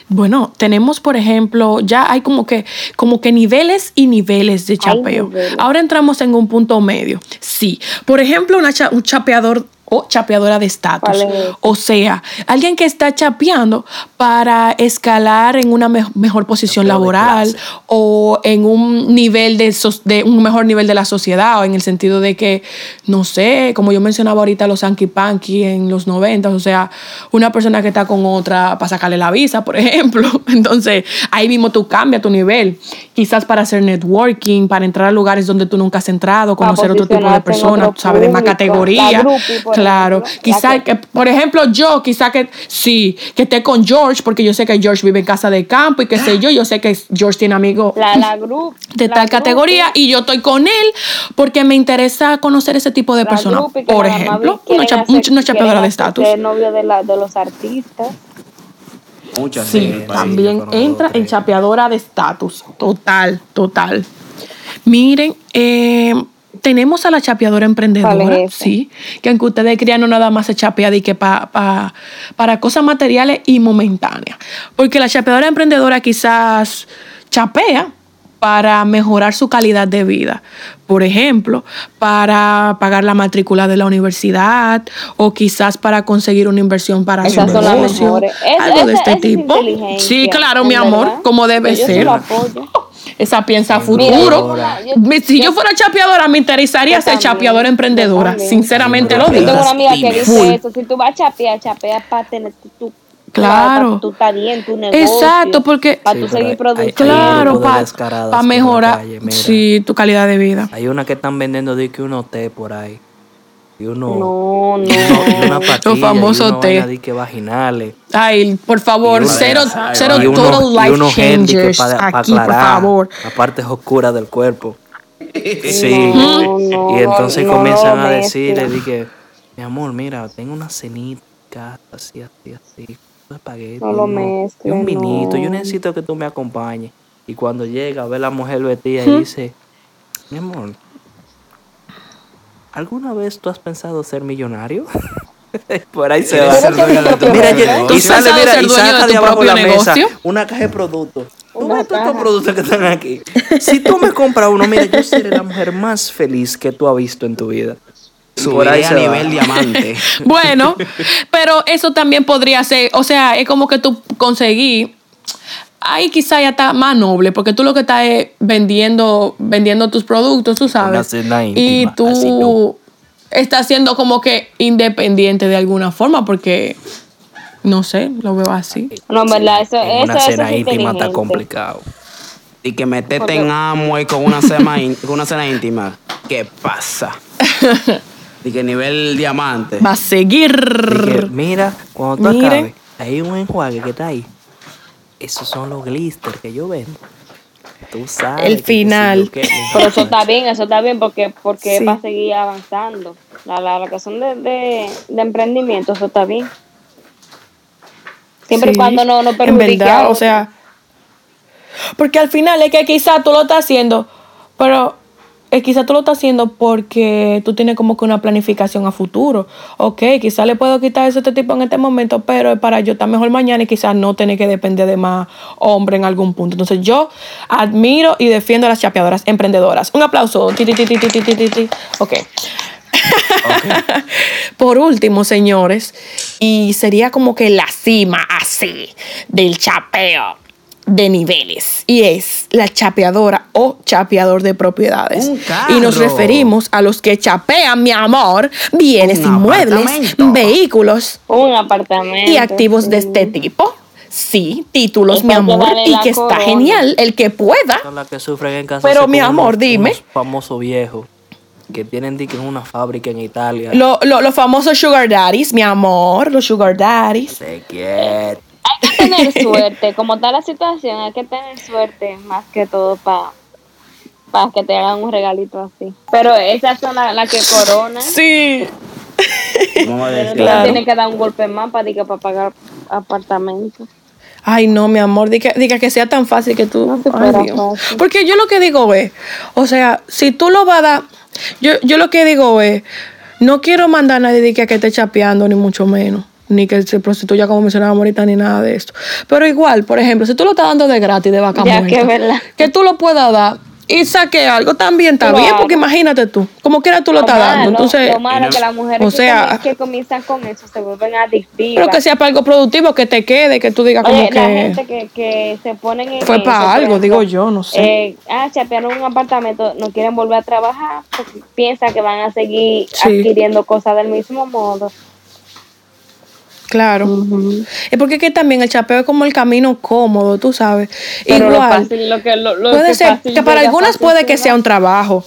[SPEAKER 3] Bueno, tenemos, por ejemplo, ya hay como que, como que niveles y niveles de chapeo.
[SPEAKER 1] niveles.
[SPEAKER 3] Ahora entramos en un punto medio. Sí. Por ejemplo, una cha- un chapeador o chapeadora de estatus. O sea, alguien que está chapeando para escalar en una me- mejor posición laboral o en un nivel de, sos- de un mejor nivel de la sociedad o en el sentido de que, no sé, como yo mencionaba ahorita los Anki Panky en los 90, o sea, una persona que está con otra para sacarle la visa, por ejemplo. Entonces, ahí mismo tú cambias tu nivel. Quizás para hacer networking, para entrar a lugares donde tú nunca has entrado, conocer otro tipo de personas, sabes, de más categoría. Claro. Quizás
[SPEAKER 1] que-
[SPEAKER 3] por ejemplo, yo, quizá que sí, que esté con George, porque yo sé que George vive en casa de campo y qué sé yo, yo sé que George tiene amigos
[SPEAKER 1] La, la group.
[SPEAKER 3] de
[SPEAKER 1] la
[SPEAKER 3] tal categoría y yo estoy con él porque me interesa conocer ese tipo de personas. Por ejemplo, una, cha-
[SPEAKER 1] hacer-
[SPEAKER 3] una chapeadora de estatus.
[SPEAKER 1] hacerse novio de, la, de los artistas.
[SPEAKER 2] Muchas
[SPEAKER 3] Sí,
[SPEAKER 2] en el país.
[SPEAKER 3] también entra en chapeadora de estatus. Total, total. Miren, eh, tenemos a la chapeadora emprendedora, sí, que aunque ustedes crean, no nada más se chapea de que pa- pa- para cosas materiales y momentáneas. Porque la chapeadora emprendedora quizás chapea para mejorar su calidad de vida. Por ejemplo, para pagar la matrícula de la universidad o quizás para conseguir una inversión para
[SPEAKER 1] Esas
[SPEAKER 3] su negocio. algo de este tipo. Sí, claro, mi amor,
[SPEAKER 1] verdad.
[SPEAKER 3] como debe ser.
[SPEAKER 1] lo apoyo.
[SPEAKER 3] Esa piensa
[SPEAKER 1] Mira,
[SPEAKER 3] futuro. si yo
[SPEAKER 1] yo-
[SPEAKER 3] fuera chapeadora, me interesaría ser chapeadora emprendedora.
[SPEAKER 1] también.
[SPEAKER 3] Sinceramente
[SPEAKER 4] Sí,
[SPEAKER 3] lo
[SPEAKER 4] pero
[SPEAKER 1] Yo
[SPEAKER 3] digo.
[SPEAKER 1] tengo una amiga que dice
[SPEAKER 3] Full.
[SPEAKER 1] eso. Si tú vas a chapear, chapeas para tener tu, tu
[SPEAKER 3] Claro.
[SPEAKER 1] para estás bien, tu negocio.
[SPEAKER 3] Exacto, porque-
[SPEAKER 1] Para
[SPEAKER 4] Sí,
[SPEAKER 1] tú seguir produciendo.
[SPEAKER 3] Claro, para
[SPEAKER 4] la
[SPEAKER 3] mejorar sí, tu calidad de vida.
[SPEAKER 4] Hay una que están vendiendo de que uno té por ahí. Y uno.
[SPEAKER 1] No, no.
[SPEAKER 4] y uno- y una patilla, y
[SPEAKER 3] famosos té.
[SPEAKER 4] que vaginales.
[SPEAKER 3] Ay, por favor,
[SPEAKER 4] Y uno-
[SPEAKER 3] cero,
[SPEAKER 2] Ay,
[SPEAKER 3] cero
[SPEAKER 4] y uno,
[SPEAKER 3] total
[SPEAKER 4] y
[SPEAKER 3] life
[SPEAKER 4] uno handy que
[SPEAKER 3] changers
[SPEAKER 4] para
[SPEAKER 3] aquí, por favor.
[SPEAKER 4] la parte oscura del cuerpo. Sí.
[SPEAKER 1] No, no,
[SPEAKER 4] y entonces
[SPEAKER 1] no
[SPEAKER 4] comienzan a decirle,
[SPEAKER 1] mezcla.
[SPEAKER 4] di que, mi amor, mira, tengo una cenita, así, así, así, un espagueti,
[SPEAKER 1] No lo
[SPEAKER 4] uno- y
[SPEAKER 1] mezcle,
[SPEAKER 4] un vinito, yo necesito que tú me acompañes. Y cuando llega, ve a la mujer vestida y dice, mi amor, ¿alguna vez tú has pensado ser millonario? Por ahí se va.
[SPEAKER 2] ser dueño de tu
[SPEAKER 4] Mira, yo-
[SPEAKER 3] ¿Tú has
[SPEAKER 4] sale,
[SPEAKER 3] pensado
[SPEAKER 4] mira,
[SPEAKER 3] ser
[SPEAKER 4] y
[SPEAKER 3] de
[SPEAKER 4] saca
[SPEAKER 3] tu
[SPEAKER 4] de abajo la mesa una caja de productos. Tú ves todos estos productos que están aquí. Si tú me compras uno, mira, yo seré la mujer más feliz que tú has visto en tu vida. Por ahí
[SPEAKER 2] a
[SPEAKER 4] va.
[SPEAKER 2] nivel diamante.
[SPEAKER 3] Bueno, pero eso también podría ser, o sea, es como que tú conseguí, ahí quizá ya está más noble, porque tú lo que estás es vendiendo, vendiendo tus productos, tú sabes.
[SPEAKER 4] Una cena
[SPEAKER 3] y
[SPEAKER 4] íntima,
[SPEAKER 3] tú
[SPEAKER 4] así no.
[SPEAKER 3] estás siendo como que independiente de alguna forma, porque, no sé, lo veo así.
[SPEAKER 1] No, en verdad, eso,
[SPEAKER 4] En
[SPEAKER 1] eso,
[SPEAKER 4] una
[SPEAKER 1] eso
[SPEAKER 4] cena
[SPEAKER 1] es
[SPEAKER 4] íntima está complicado.
[SPEAKER 2] Y que metete
[SPEAKER 1] Porque-
[SPEAKER 2] en Amway con una cena, con una cena íntima. ¿Qué pasa? Y que nivel diamante.
[SPEAKER 3] Va a seguir.
[SPEAKER 4] Mira, cuando tú
[SPEAKER 3] Miren.
[SPEAKER 4] acabes, hay un enjuague que está ahí. Esos son los glister que yo vendo. Tú sabes.
[SPEAKER 3] El
[SPEAKER 4] que
[SPEAKER 3] final.
[SPEAKER 1] Pero eso está bien, eso está bien porque, porque
[SPEAKER 3] Sí.
[SPEAKER 1] va a seguir avanzando. La, la, la cuestión de, de, de emprendimiento, eso está bien. Siempre y
[SPEAKER 3] Sí,
[SPEAKER 1] cuando no, no
[SPEAKER 3] En
[SPEAKER 1] perjudique a
[SPEAKER 3] verdad, o sea. Porque al final es que quizá tú lo estás haciendo, pero eh, quizá tú lo estás haciendo porque tú tienes como que una planificación a futuro. Ok, quizá le puedo quitar eso a este tipo en este momento, pero es para yo estar mejor mañana y quizás no tener que depender de más hombre en algún punto. Entonces yo admiro y defiendo a las chapeadoras emprendedoras. Un aplauso. Ok. Por último, señores, y sería como que la cima así del chapeo de niveles y es la chapeadora o chapeador de propiedades.
[SPEAKER 2] Un
[SPEAKER 3] Y nos referimos a los que chapean, mi amor, bienes
[SPEAKER 2] Un
[SPEAKER 3] inmuebles, vehículos
[SPEAKER 1] Un apartamento.
[SPEAKER 3] y activos de este tipo. Sí, títulos, mi amor, y
[SPEAKER 1] la
[SPEAKER 3] que está
[SPEAKER 1] corona.
[SPEAKER 3] genial, el que pueda.
[SPEAKER 4] Son las que sufren en casa.
[SPEAKER 3] Pero, mi amor, dime.
[SPEAKER 4] famosos viejos que tienen en una fábrica en Italia.
[SPEAKER 3] Lo- lo- los famosos sugar daddies, mi amor, los sugar daddies.
[SPEAKER 4] Se quiere.
[SPEAKER 1] Hay que tener suerte, como está la situación, hay que tener suerte más que todo para que te hagan un regalito así. Pero esas son las las que coronan.
[SPEAKER 3] Sí.
[SPEAKER 1] Pero
[SPEAKER 3] Claro.
[SPEAKER 1] tienes que dar un golpe más para, para pagar apartamento.
[SPEAKER 3] Ay, no, mi amor, diga, diga que sea tan fácil que tú.
[SPEAKER 1] No se
[SPEAKER 3] Ay,
[SPEAKER 1] fácil.
[SPEAKER 3] Porque yo lo que digo es, o sea, si tú lo vas a dar, yo, yo lo que digo es, no quiero mandar a nadie que, que esté chapeando, ni mucho menos, ni que se prostituya como mencionábamos ahorita, ni nada de esto. Pero igual, por ejemplo, si tú lo estás dando de gratis, de vaca
[SPEAKER 1] Ya
[SPEAKER 3] muerta,
[SPEAKER 1] que
[SPEAKER 3] que tú lo puedas dar y saque algo también está bien, porque imagínate tú, como quiera tú lo estás dando. Entonces,
[SPEAKER 1] lo malo es que las mujeres
[SPEAKER 3] o
[SPEAKER 1] que
[SPEAKER 3] sea,
[SPEAKER 1] que, comienzan con eso se vuelven adictivas.
[SPEAKER 3] pero que sea para algo productivo, que te quede, que tú digas como
[SPEAKER 1] Oye,
[SPEAKER 3] que...
[SPEAKER 1] la gente que, que se ponen en
[SPEAKER 3] Fue
[SPEAKER 1] eso,
[SPEAKER 3] para algo,
[SPEAKER 1] ejemplo,
[SPEAKER 3] digo yo, no sé.
[SPEAKER 1] eh, ah, chapearon un apartamento, no quieren volver a trabajar porque piensan que van a seguir
[SPEAKER 3] Sí.
[SPEAKER 1] adquiriendo cosas del mismo modo.
[SPEAKER 3] Claro. Es porque que también el chapeo es como el camino cómodo, tú sabes.
[SPEAKER 1] Pero lo
[SPEAKER 3] Igual,
[SPEAKER 1] fácil, lo que, lo,
[SPEAKER 3] puede
[SPEAKER 1] que
[SPEAKER 3] ser
[SPEAKER 1] fácil
[SPEAKER 3] que para algunas puede que sea un trabajo.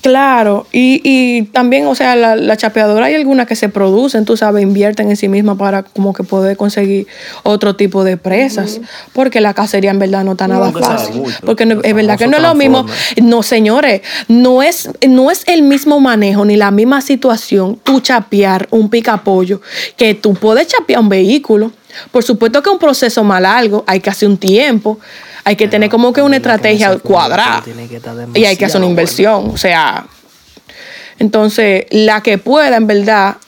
[SPEAKER 3] Claro, y, y también, o sea, la, la chapeadora hay algunas que se producen, tú sabes, invierten en sí mismas para como que poder conseguir otro tipo de presas, porque la cacería en verdad no está nada fácil.
[SPEAKER 2] mucho.
[SPEAKER 3] Porque no- es verdad que no es lo mismo. No, señores, no es, no es el mismo manejo ni la misma situación tú chapear un picapollo que tú puedes chapear un vehículo. Por supuesto que es un proceso más largo, hay que hacer un tiempo, hay que tener como que una estrategia cuadrada y hay que hacer una inversión. O sea, entonces la que pueda, en verdad,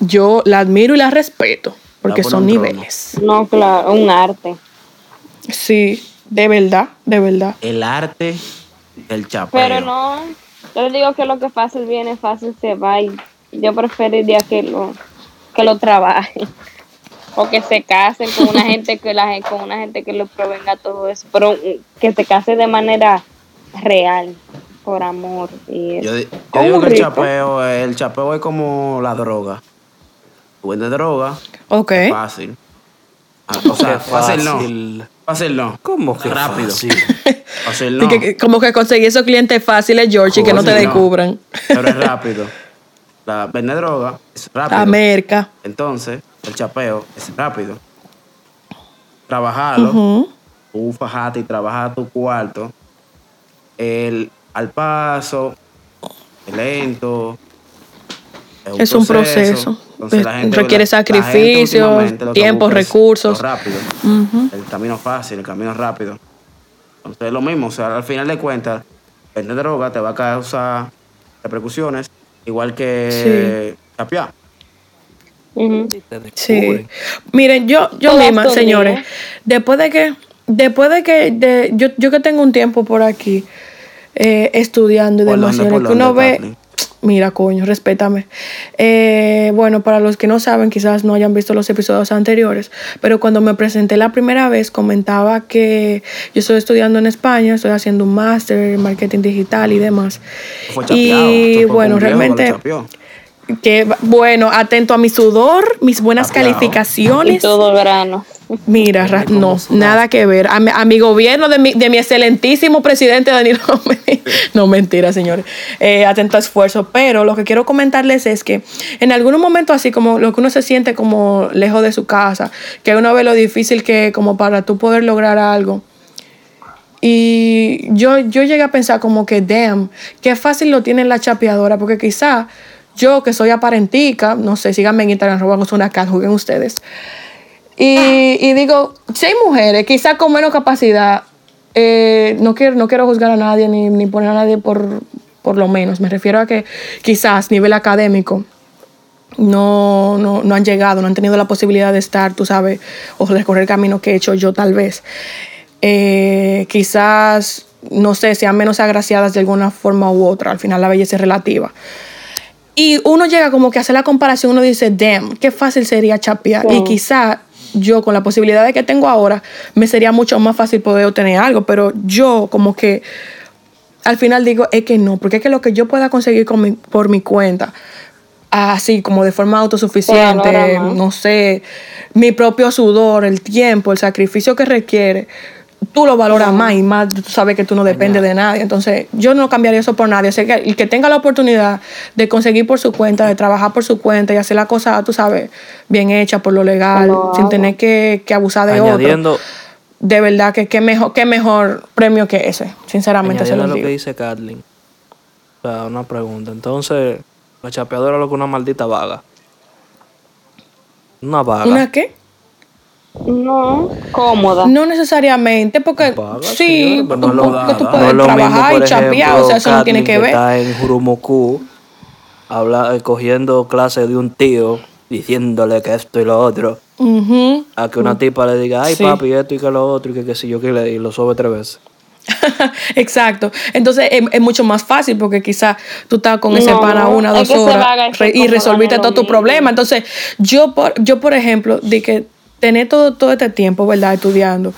[SPEAKER 3] yo la admiro y la respeto, porque
[SPEAKER 2] por
[SPEAKER 3] son niveles.
[SPEAKER 1] No, claro, un arte.
[SPEAKER 3] Sí, de verdad, de verdad.
[SPEAKER 2] El arte del chapeo.
[SPEAKER 1] Pero no, yo les digo que lo que fácil viene, fácil se va y yo preferiría que lo, que lo trabajen. O que se casen con una gente que la con una gente que le provenga todo eso, pero mm, que se case de manera real, por amor y
[SPEAKER 2] Yo,
[SPEAKER 1] eso.
[SPEAKER 2] digo que el chapeo, el chapeo es como la droga. Tú vendes droga,
[SPEAKER 3] Ok.
[SPEAKER 2] fácil. Ah, O sea, fácil, no. Fácil no.
[SPEAKER 4] ¿Cómo que
[SPEAKER 2] Rápido.
[SPEAKER 4] fácil?
[SPEAKER 2] Fácil no.
[SPEAKER 3] que- que- como que conseguir esos clientes fáciles, George, y que no te descubran.
[SPEAKER 2] Pero es rápido. La vender droga es rápido.
[SPEAKER 3] La merca.
[SPEAKER 2] Entonces, el chapeo es rápido. Trabajarlo,
[SPEAKER 3] Ujú.
[SPEAKER 2] tú fajate y trabajar tu cuarto. El al paso, lento.
[SPEAKER 3] Es un proceso.
[SPEAKER 2] Entonces, la gente-
[SPEAKER 3] Requiere
[SPEAKER 2] la-
[SPEAKER 3] sacrificios, tiempo, recursos.
[SPEAKER 2] rápido.
[SPEAKER 3] Ujú.
[SPEAKER 2] El camino fácil, el camino rápido. Entonces es lo mismo, o sea, al final de cuentas, vender droga te va a causar repercusiones, igual que chapear.
[SPEAKER 1] Ujú.
[SPEAKER 4] Sí.
[SPEAKER 3] Miren, yo, yo misma, señores, después de que, después de que, de, yo, yo que tengo un tiempo por aquí eh, estudiando y
[SPEAKER 2] ¿Por
[SPEAKER 3] demás, que uno ve, mira, coño, respétame. Eh, bueno, para los que no saben, quizás no hayan visto los episodios anteriores, pero cuando me presenté la primera vez comentaba que yo estoy estudiando en España, estoy haciendo un máster en marketing digital y demás.
[SPEAKER 2] Fue chapeado.
[SPEAKER 3] Y bueno,
[SPEAKER 2] lo
[SPEAKER 3] realmente
[SPEAKER 2] chapeó.
[SPEAKER 3] Que bueno, atento a mi sudor, mis buenas
[SPEAKER 2] Aplauso.
[SPEAKER 1] Y
[SPEAKER 3] calificaciones.
[SPEAKER 1] todo grano.
[SPEAKER 3] Mira, ra- no, nada que ver. A mi, a mi gobierno de mi, de mi excelentísimo presidente Danilo. No, mentira, señores. Eh, atento a esfuerzo. Pero lo que quiero comentarles es que en algunos momentos así como lo que uno se siente como lejos de su casa, que uno ve lo difícil que como para tú poder lograr algo. Y yo, yo llegué a pensar como que, damn, qué fácil lo tiene la chapeadora, porque quizá yo que soy aparentica, no sé, síganme en Instagram, robamos una cat, juguen ustedes. Y, y digo, si hay mujeres, quizás con menos capacidad, eh, no, quiero, no quiero juzgar a nadie ni, ni poner a nadie por, por lo menos. Me refiero a que quizás nivel académico no, no, no han llegado, no han tenido la posibilidad de estar, tú sabes, o recorrer el camino que he hecho yo tal vez. Eh, quizás, no sé, sean menos agraciadas de alguna forma u otra. Al final la belleza es relativa. Y uno llega como que a hacer la comparación, uno dice, damn, qué fácil sería chapear. Y quizá yo con la posibilidad de que tengo ahora, me sería mucho más fácil poder obtener algo, pero yo como que al final digo, es que no, porque es que lo que yo pueda conseguir con mi- por mi cuenta, así como de forma autosuficiente, no sé, mi propio sudor, el tiempo, el sacrificio que requiere, tú lo valoras más y más tú sabes que tú no dependes de nadie. Entonces, yo no cambiaría eso por nadie. Así que el que tenga la oportunidad de conseguir por su cuenta, de trabajar por su cuenta y hacer la cosa, tú sabes, bien hecha por lo legal, sin tener que, que abusar de
[SPEAKER 5] Añadiendo,
[SPEAKER 3] otro. De verdad que qué mejor, qué mejor premio que ese. Sinceramente se lo
[SPEAKER 5] lo que dice Kathleen. O sea, una pregunta. Entonces, la chapeadora es lo que una maldita vaga. Una vaga.
[SPEAKER 3] ¿Una qué?
[SPEAKER 1] No, cómoda.
[SPEAKER 3] No necesariamente, porque sí, porque
[SPEAKER 5] no
[SPEAKER 3] tú puedes
[SPEAKER 5] no
[SPEAKER 3] trabajar
[SPEAKER 5] mismo,
[SPEAKER 3] y chapear, o sea, eso no tiene
[SPEAKER 5] Kathleen,
[SPEAKER 3] que ver.
[SPEAKER 5] Está en Jurumuku, habla, eh, cogiendo clases de un tío, diciéndole que esto y lo otro. A que una tipa le diga, ay
[SPEAKER 3] Sí.
[SPEAKER 5] papi, esto y que lo otro, y que qué sé yo, que le, y lo sube tres veces.
[SPEAKER 3] Exacto. Entonces es, es mucho más fácil porque quizás tú estás con ese
[SPEAKER 1] No,
[SPEAKER 3] pana una, dos
[SPEAKER 1] que
[SPEAKER 3] horas
[SPEAKER 1] y
[SPEAKER 3] resolviste todo tu problema. Entonces, yo por, yo por ejemplo, de que tener todo, todo este tiempo, ¿verdad? Estudiando,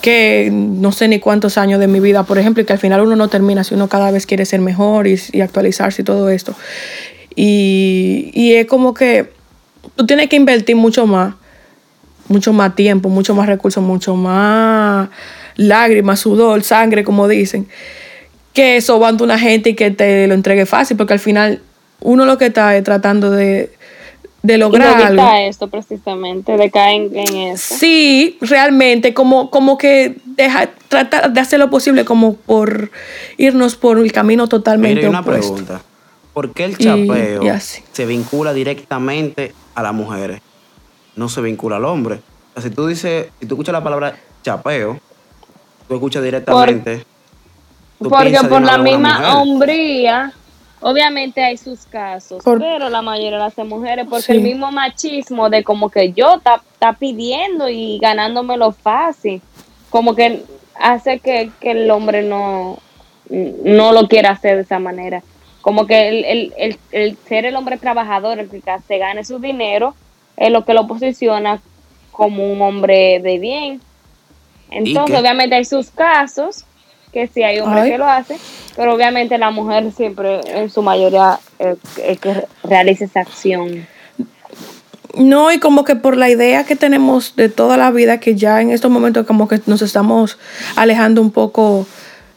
[SPEAKER 3] que no sé ni cuántos años de mi vida, por ejemplo, y que al final uno no termina si uno cada vez quiere ser mejor y, y actualizarse y todo esto. Y, y es como que tú tienes que invertir mucho más mucho más tiempo, mucho más recursos, mucho más lágrimas, sudor, sangre, como dicen, que sobando una gente y que te lo entregue fácil, porque al final uno lo que está es tratando de, de
[SPEAKER 1] Y
[SPEAKER 3] lograr
[SPEAKER 1] me
[SPEAKER 3] algo.
[SPEAKER 1] esto precisamente, de caer en, en eso.
[SPEAKER 3] Sí, realmente, como, como que deja, tratar de hacer lo posible como por irnos por el camino totalmente
[SPEAKER 2] Mira, hay una
[SPEAKER 3] opuesto.
[SPEAKER 2] pregunta. ¿Por qué el
[SPEAKER 3] Y-
[SPEAKER 2] chapeo
[SPEAKER 3] y
[SPEAKER 2] se vincula directamente a las mujeres? No se vincula al hombre. O sea, si tú dices, si tú escuchas la palabra chapeo, tú escuchas directamente. tú
[SPEAKER 1] Porque por la misma
[SPEAKER 2] mujer.
[SPEAKER 1] hombría, obviamente hay sus casos,
[SPEAKER 3] Por-
[SPEAKER 1] pero la mayoría las mujeres, porque
[SPEAKER 3] Sí.
[SPEAKER 1] el mismo machismo de como que yo está pidiendo y ganándomelo fácil, como que hace que, que el hombre no, no lo quiera hacer de esa manera. Como que el, el, el, el ser el hombre trabajador, el que se gane su dinero, es lo que lo posiciona como un hombre de bien. Entonces,
[SPEAKER 2] qué?
[SPEAKER 1] obviamente hay sus casos, que sí hay hombres
[SPEAKER 3] Ay.
[SPEAKER 1] que lo hacen, pero obviamente la mujer siempre, en su mayoría, es el que realiza esa acción.
[SPEAKER 3] No, y como que por la idea que tenemos de toda la vida, que ya en estos momentos como que nos estamos alejando un poco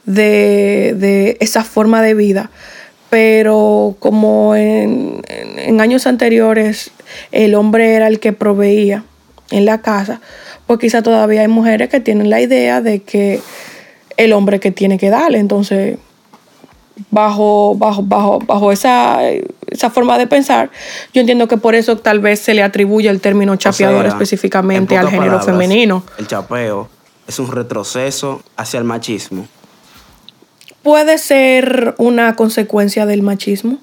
[SPEAKER 3] de, de esa forma de vida. Pero como en, en- en años anteriores el hombre era el que proveía en la casa, pues quizá todavía hay mujeres que tienen la idea de que el hombre que tiene que darle. Entonces, bajo, bajo, bajo, bajo esa, esa forma de pensar, yo entiendo que por eso tal vez se le atribuye el término
[SPEAKER 2] O
[SPEAKER 3] chapeador
[SPEAKER 2] sea,
[SPEAKER 3] específicamente
[SPEAKER 2] en
[SPEAKER 3] al género
[SPEAKER 2] palabras,
[SPEAKER 3] femenino.
[SPEAKER 2] El chapeo es un retroceso hacia el machismo.
[SPEAKER 3] Puede ser una consecuencia del machismo.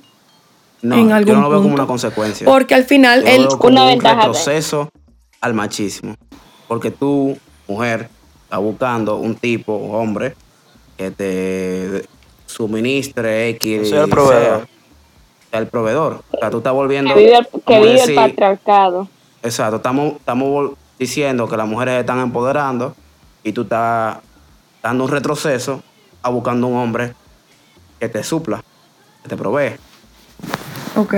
[SPEAKER 2] No,
[SPEAKER 3] en algún
[SPEAKER 2] yo no lo veo como
[SPEAKER 3] punto.
[SPEAKER 2] una consecuencia.
[SPEAKER 3] Porque al final
[SPEAKER 2] Yo lo
[SPEAKER 3] él
[SPEAKER 2] veo como
[SPEAKER 1] Una
[SPEAKER 2] un
[SPEAKER 1] ventaja de-
[SPEAKER 2] retroceso al machismo. Porque tú, mujer, estás buscando un tipo, hombre, que te suministre X.
[SPEAKER 4] Sea el proveedor.
[SPEAKER 2] sea, el proveedor. O sea, tú estás volviendo.
[SPEAKER 1] Que vive, el- que vive el patriarcado.
[SPEAKER 2] Exacto, estamos, estamos diciendo que las mujeres están empoderando y tú estás dando un retroceso a buscando un hombre que te supla, que te provee.
[SPEAKER 3] Ok,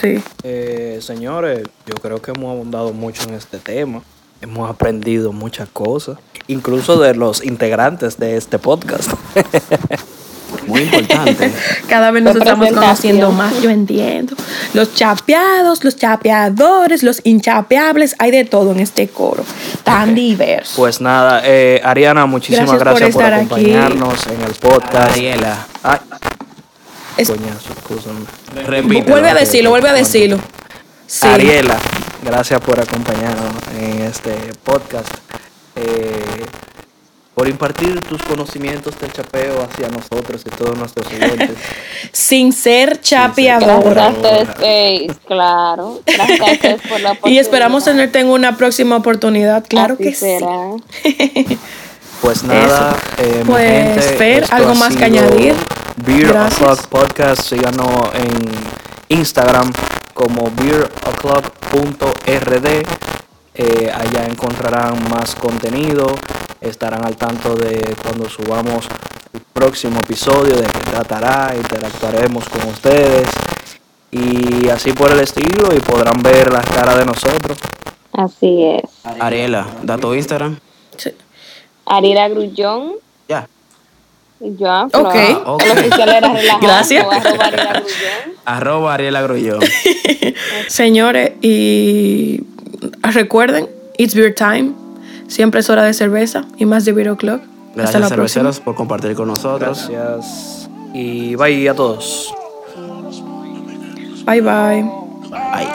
[SPEAKER 3] sí.
[SPEAKER 4] Eh, señores, yo creo que hemos abundado mucho en este tema. Hemos aprendido muchas cosas, incluso de los integrantes de este podcast.
[SPEAKER 2] Muy importante.
[SPEAKER 3] Cada vez nos estamos conociendo más, yo entiendo. Los chapeados, los chapeadores, los inchapeables, hay de todo en este coro, tan diverso.
[SPEAKER 4] Pues nada, eh, Ariana, muchísimas
[SPEAKER 3] Gracias por
[SPEAKER 4] gracias por,
[SPEAKER 3] estar aquí.
[SPEAKER 4] acompañarnos en el podcast.
[SPEAKER 2] Ariela,
[SPEAKER 4] Ay,
[SPEAKER 3] Es-
[SPEAKER 4] coñazo,
[SPEAKER 2] repite.
[SPEAKER 3] vuelve a decirlo, vuelve a decirlo. Sí.
[SPEAKER 4] Ariela, gracias por acompañarnos en este podcast. Eh, por impartir tus conocimientos del chapeo hacia nosotros y todos nuestros oyentes.
[SPEAKER 3] Sin ser chapeadora.
[SPEAKER 1] Gracias claro. Gracias por la oportunidad.
[SPEAKER 3] Y esperamos tenerte en una próxima oportunidad, claro
[SPEAKER 1] Así
[SPEAKER 3] que
[SPEAKER 1] será.
[SPEAKER 3] sí.
[SPEAKER 4] Pues nada, eh,
[SPEAKER 3] Pues,
[SPEAKER 4] gente,
[SPEAKER 3] Fer,
[SPEAKER 4] esto
[SPEAKER 3] ¿algo más que añadir?
[SPEAKER 4] Beer Podcast, síganos en Instagram como beeroclock.rd. Eh, allá encontrarán más contenido, estarán al tanto de cuando subamos el próximo episodio, de qué tratará, interactuaremos con ustedes y así por el estilo y podrán ver las caras de nosotros.
[SPEAKER 1] Así es.
[SPEAKER 2] Ariela, da tu Instagram.
[SPEAKER 3] Sí.
[SPEAKER 1] Arira Grullón.
[SPEAKER 2] Ya.
[SPEAKER 1] Ya,
[SPEAKER 3] Ok.
[SPEAKER 1] pero
[SPEAKER 2] Ok.
[SPEAKER 1] El oficial era relajado.
[SPEAKER 3] Gracias.
[SPEAKER 1] arroba Arira Grullón.
[SPEAKER 2] Arroba Ariela Grullón.
[SPEAKER 3] Señores, y recuerden, it's beer time. Siempre es hora de cerveza y más de Beer O'Clock. Hasta
[SPEAKER 2] Gracias,
[SPEAKER 3] la próxima.
[SPEAKER 2] cerveceros, por compartir con nosotros.
[SPEAKER 4] Gracias y bye a todos.
[SPEAKER 3] Bye bye.
[SPEAKER 2] Bye.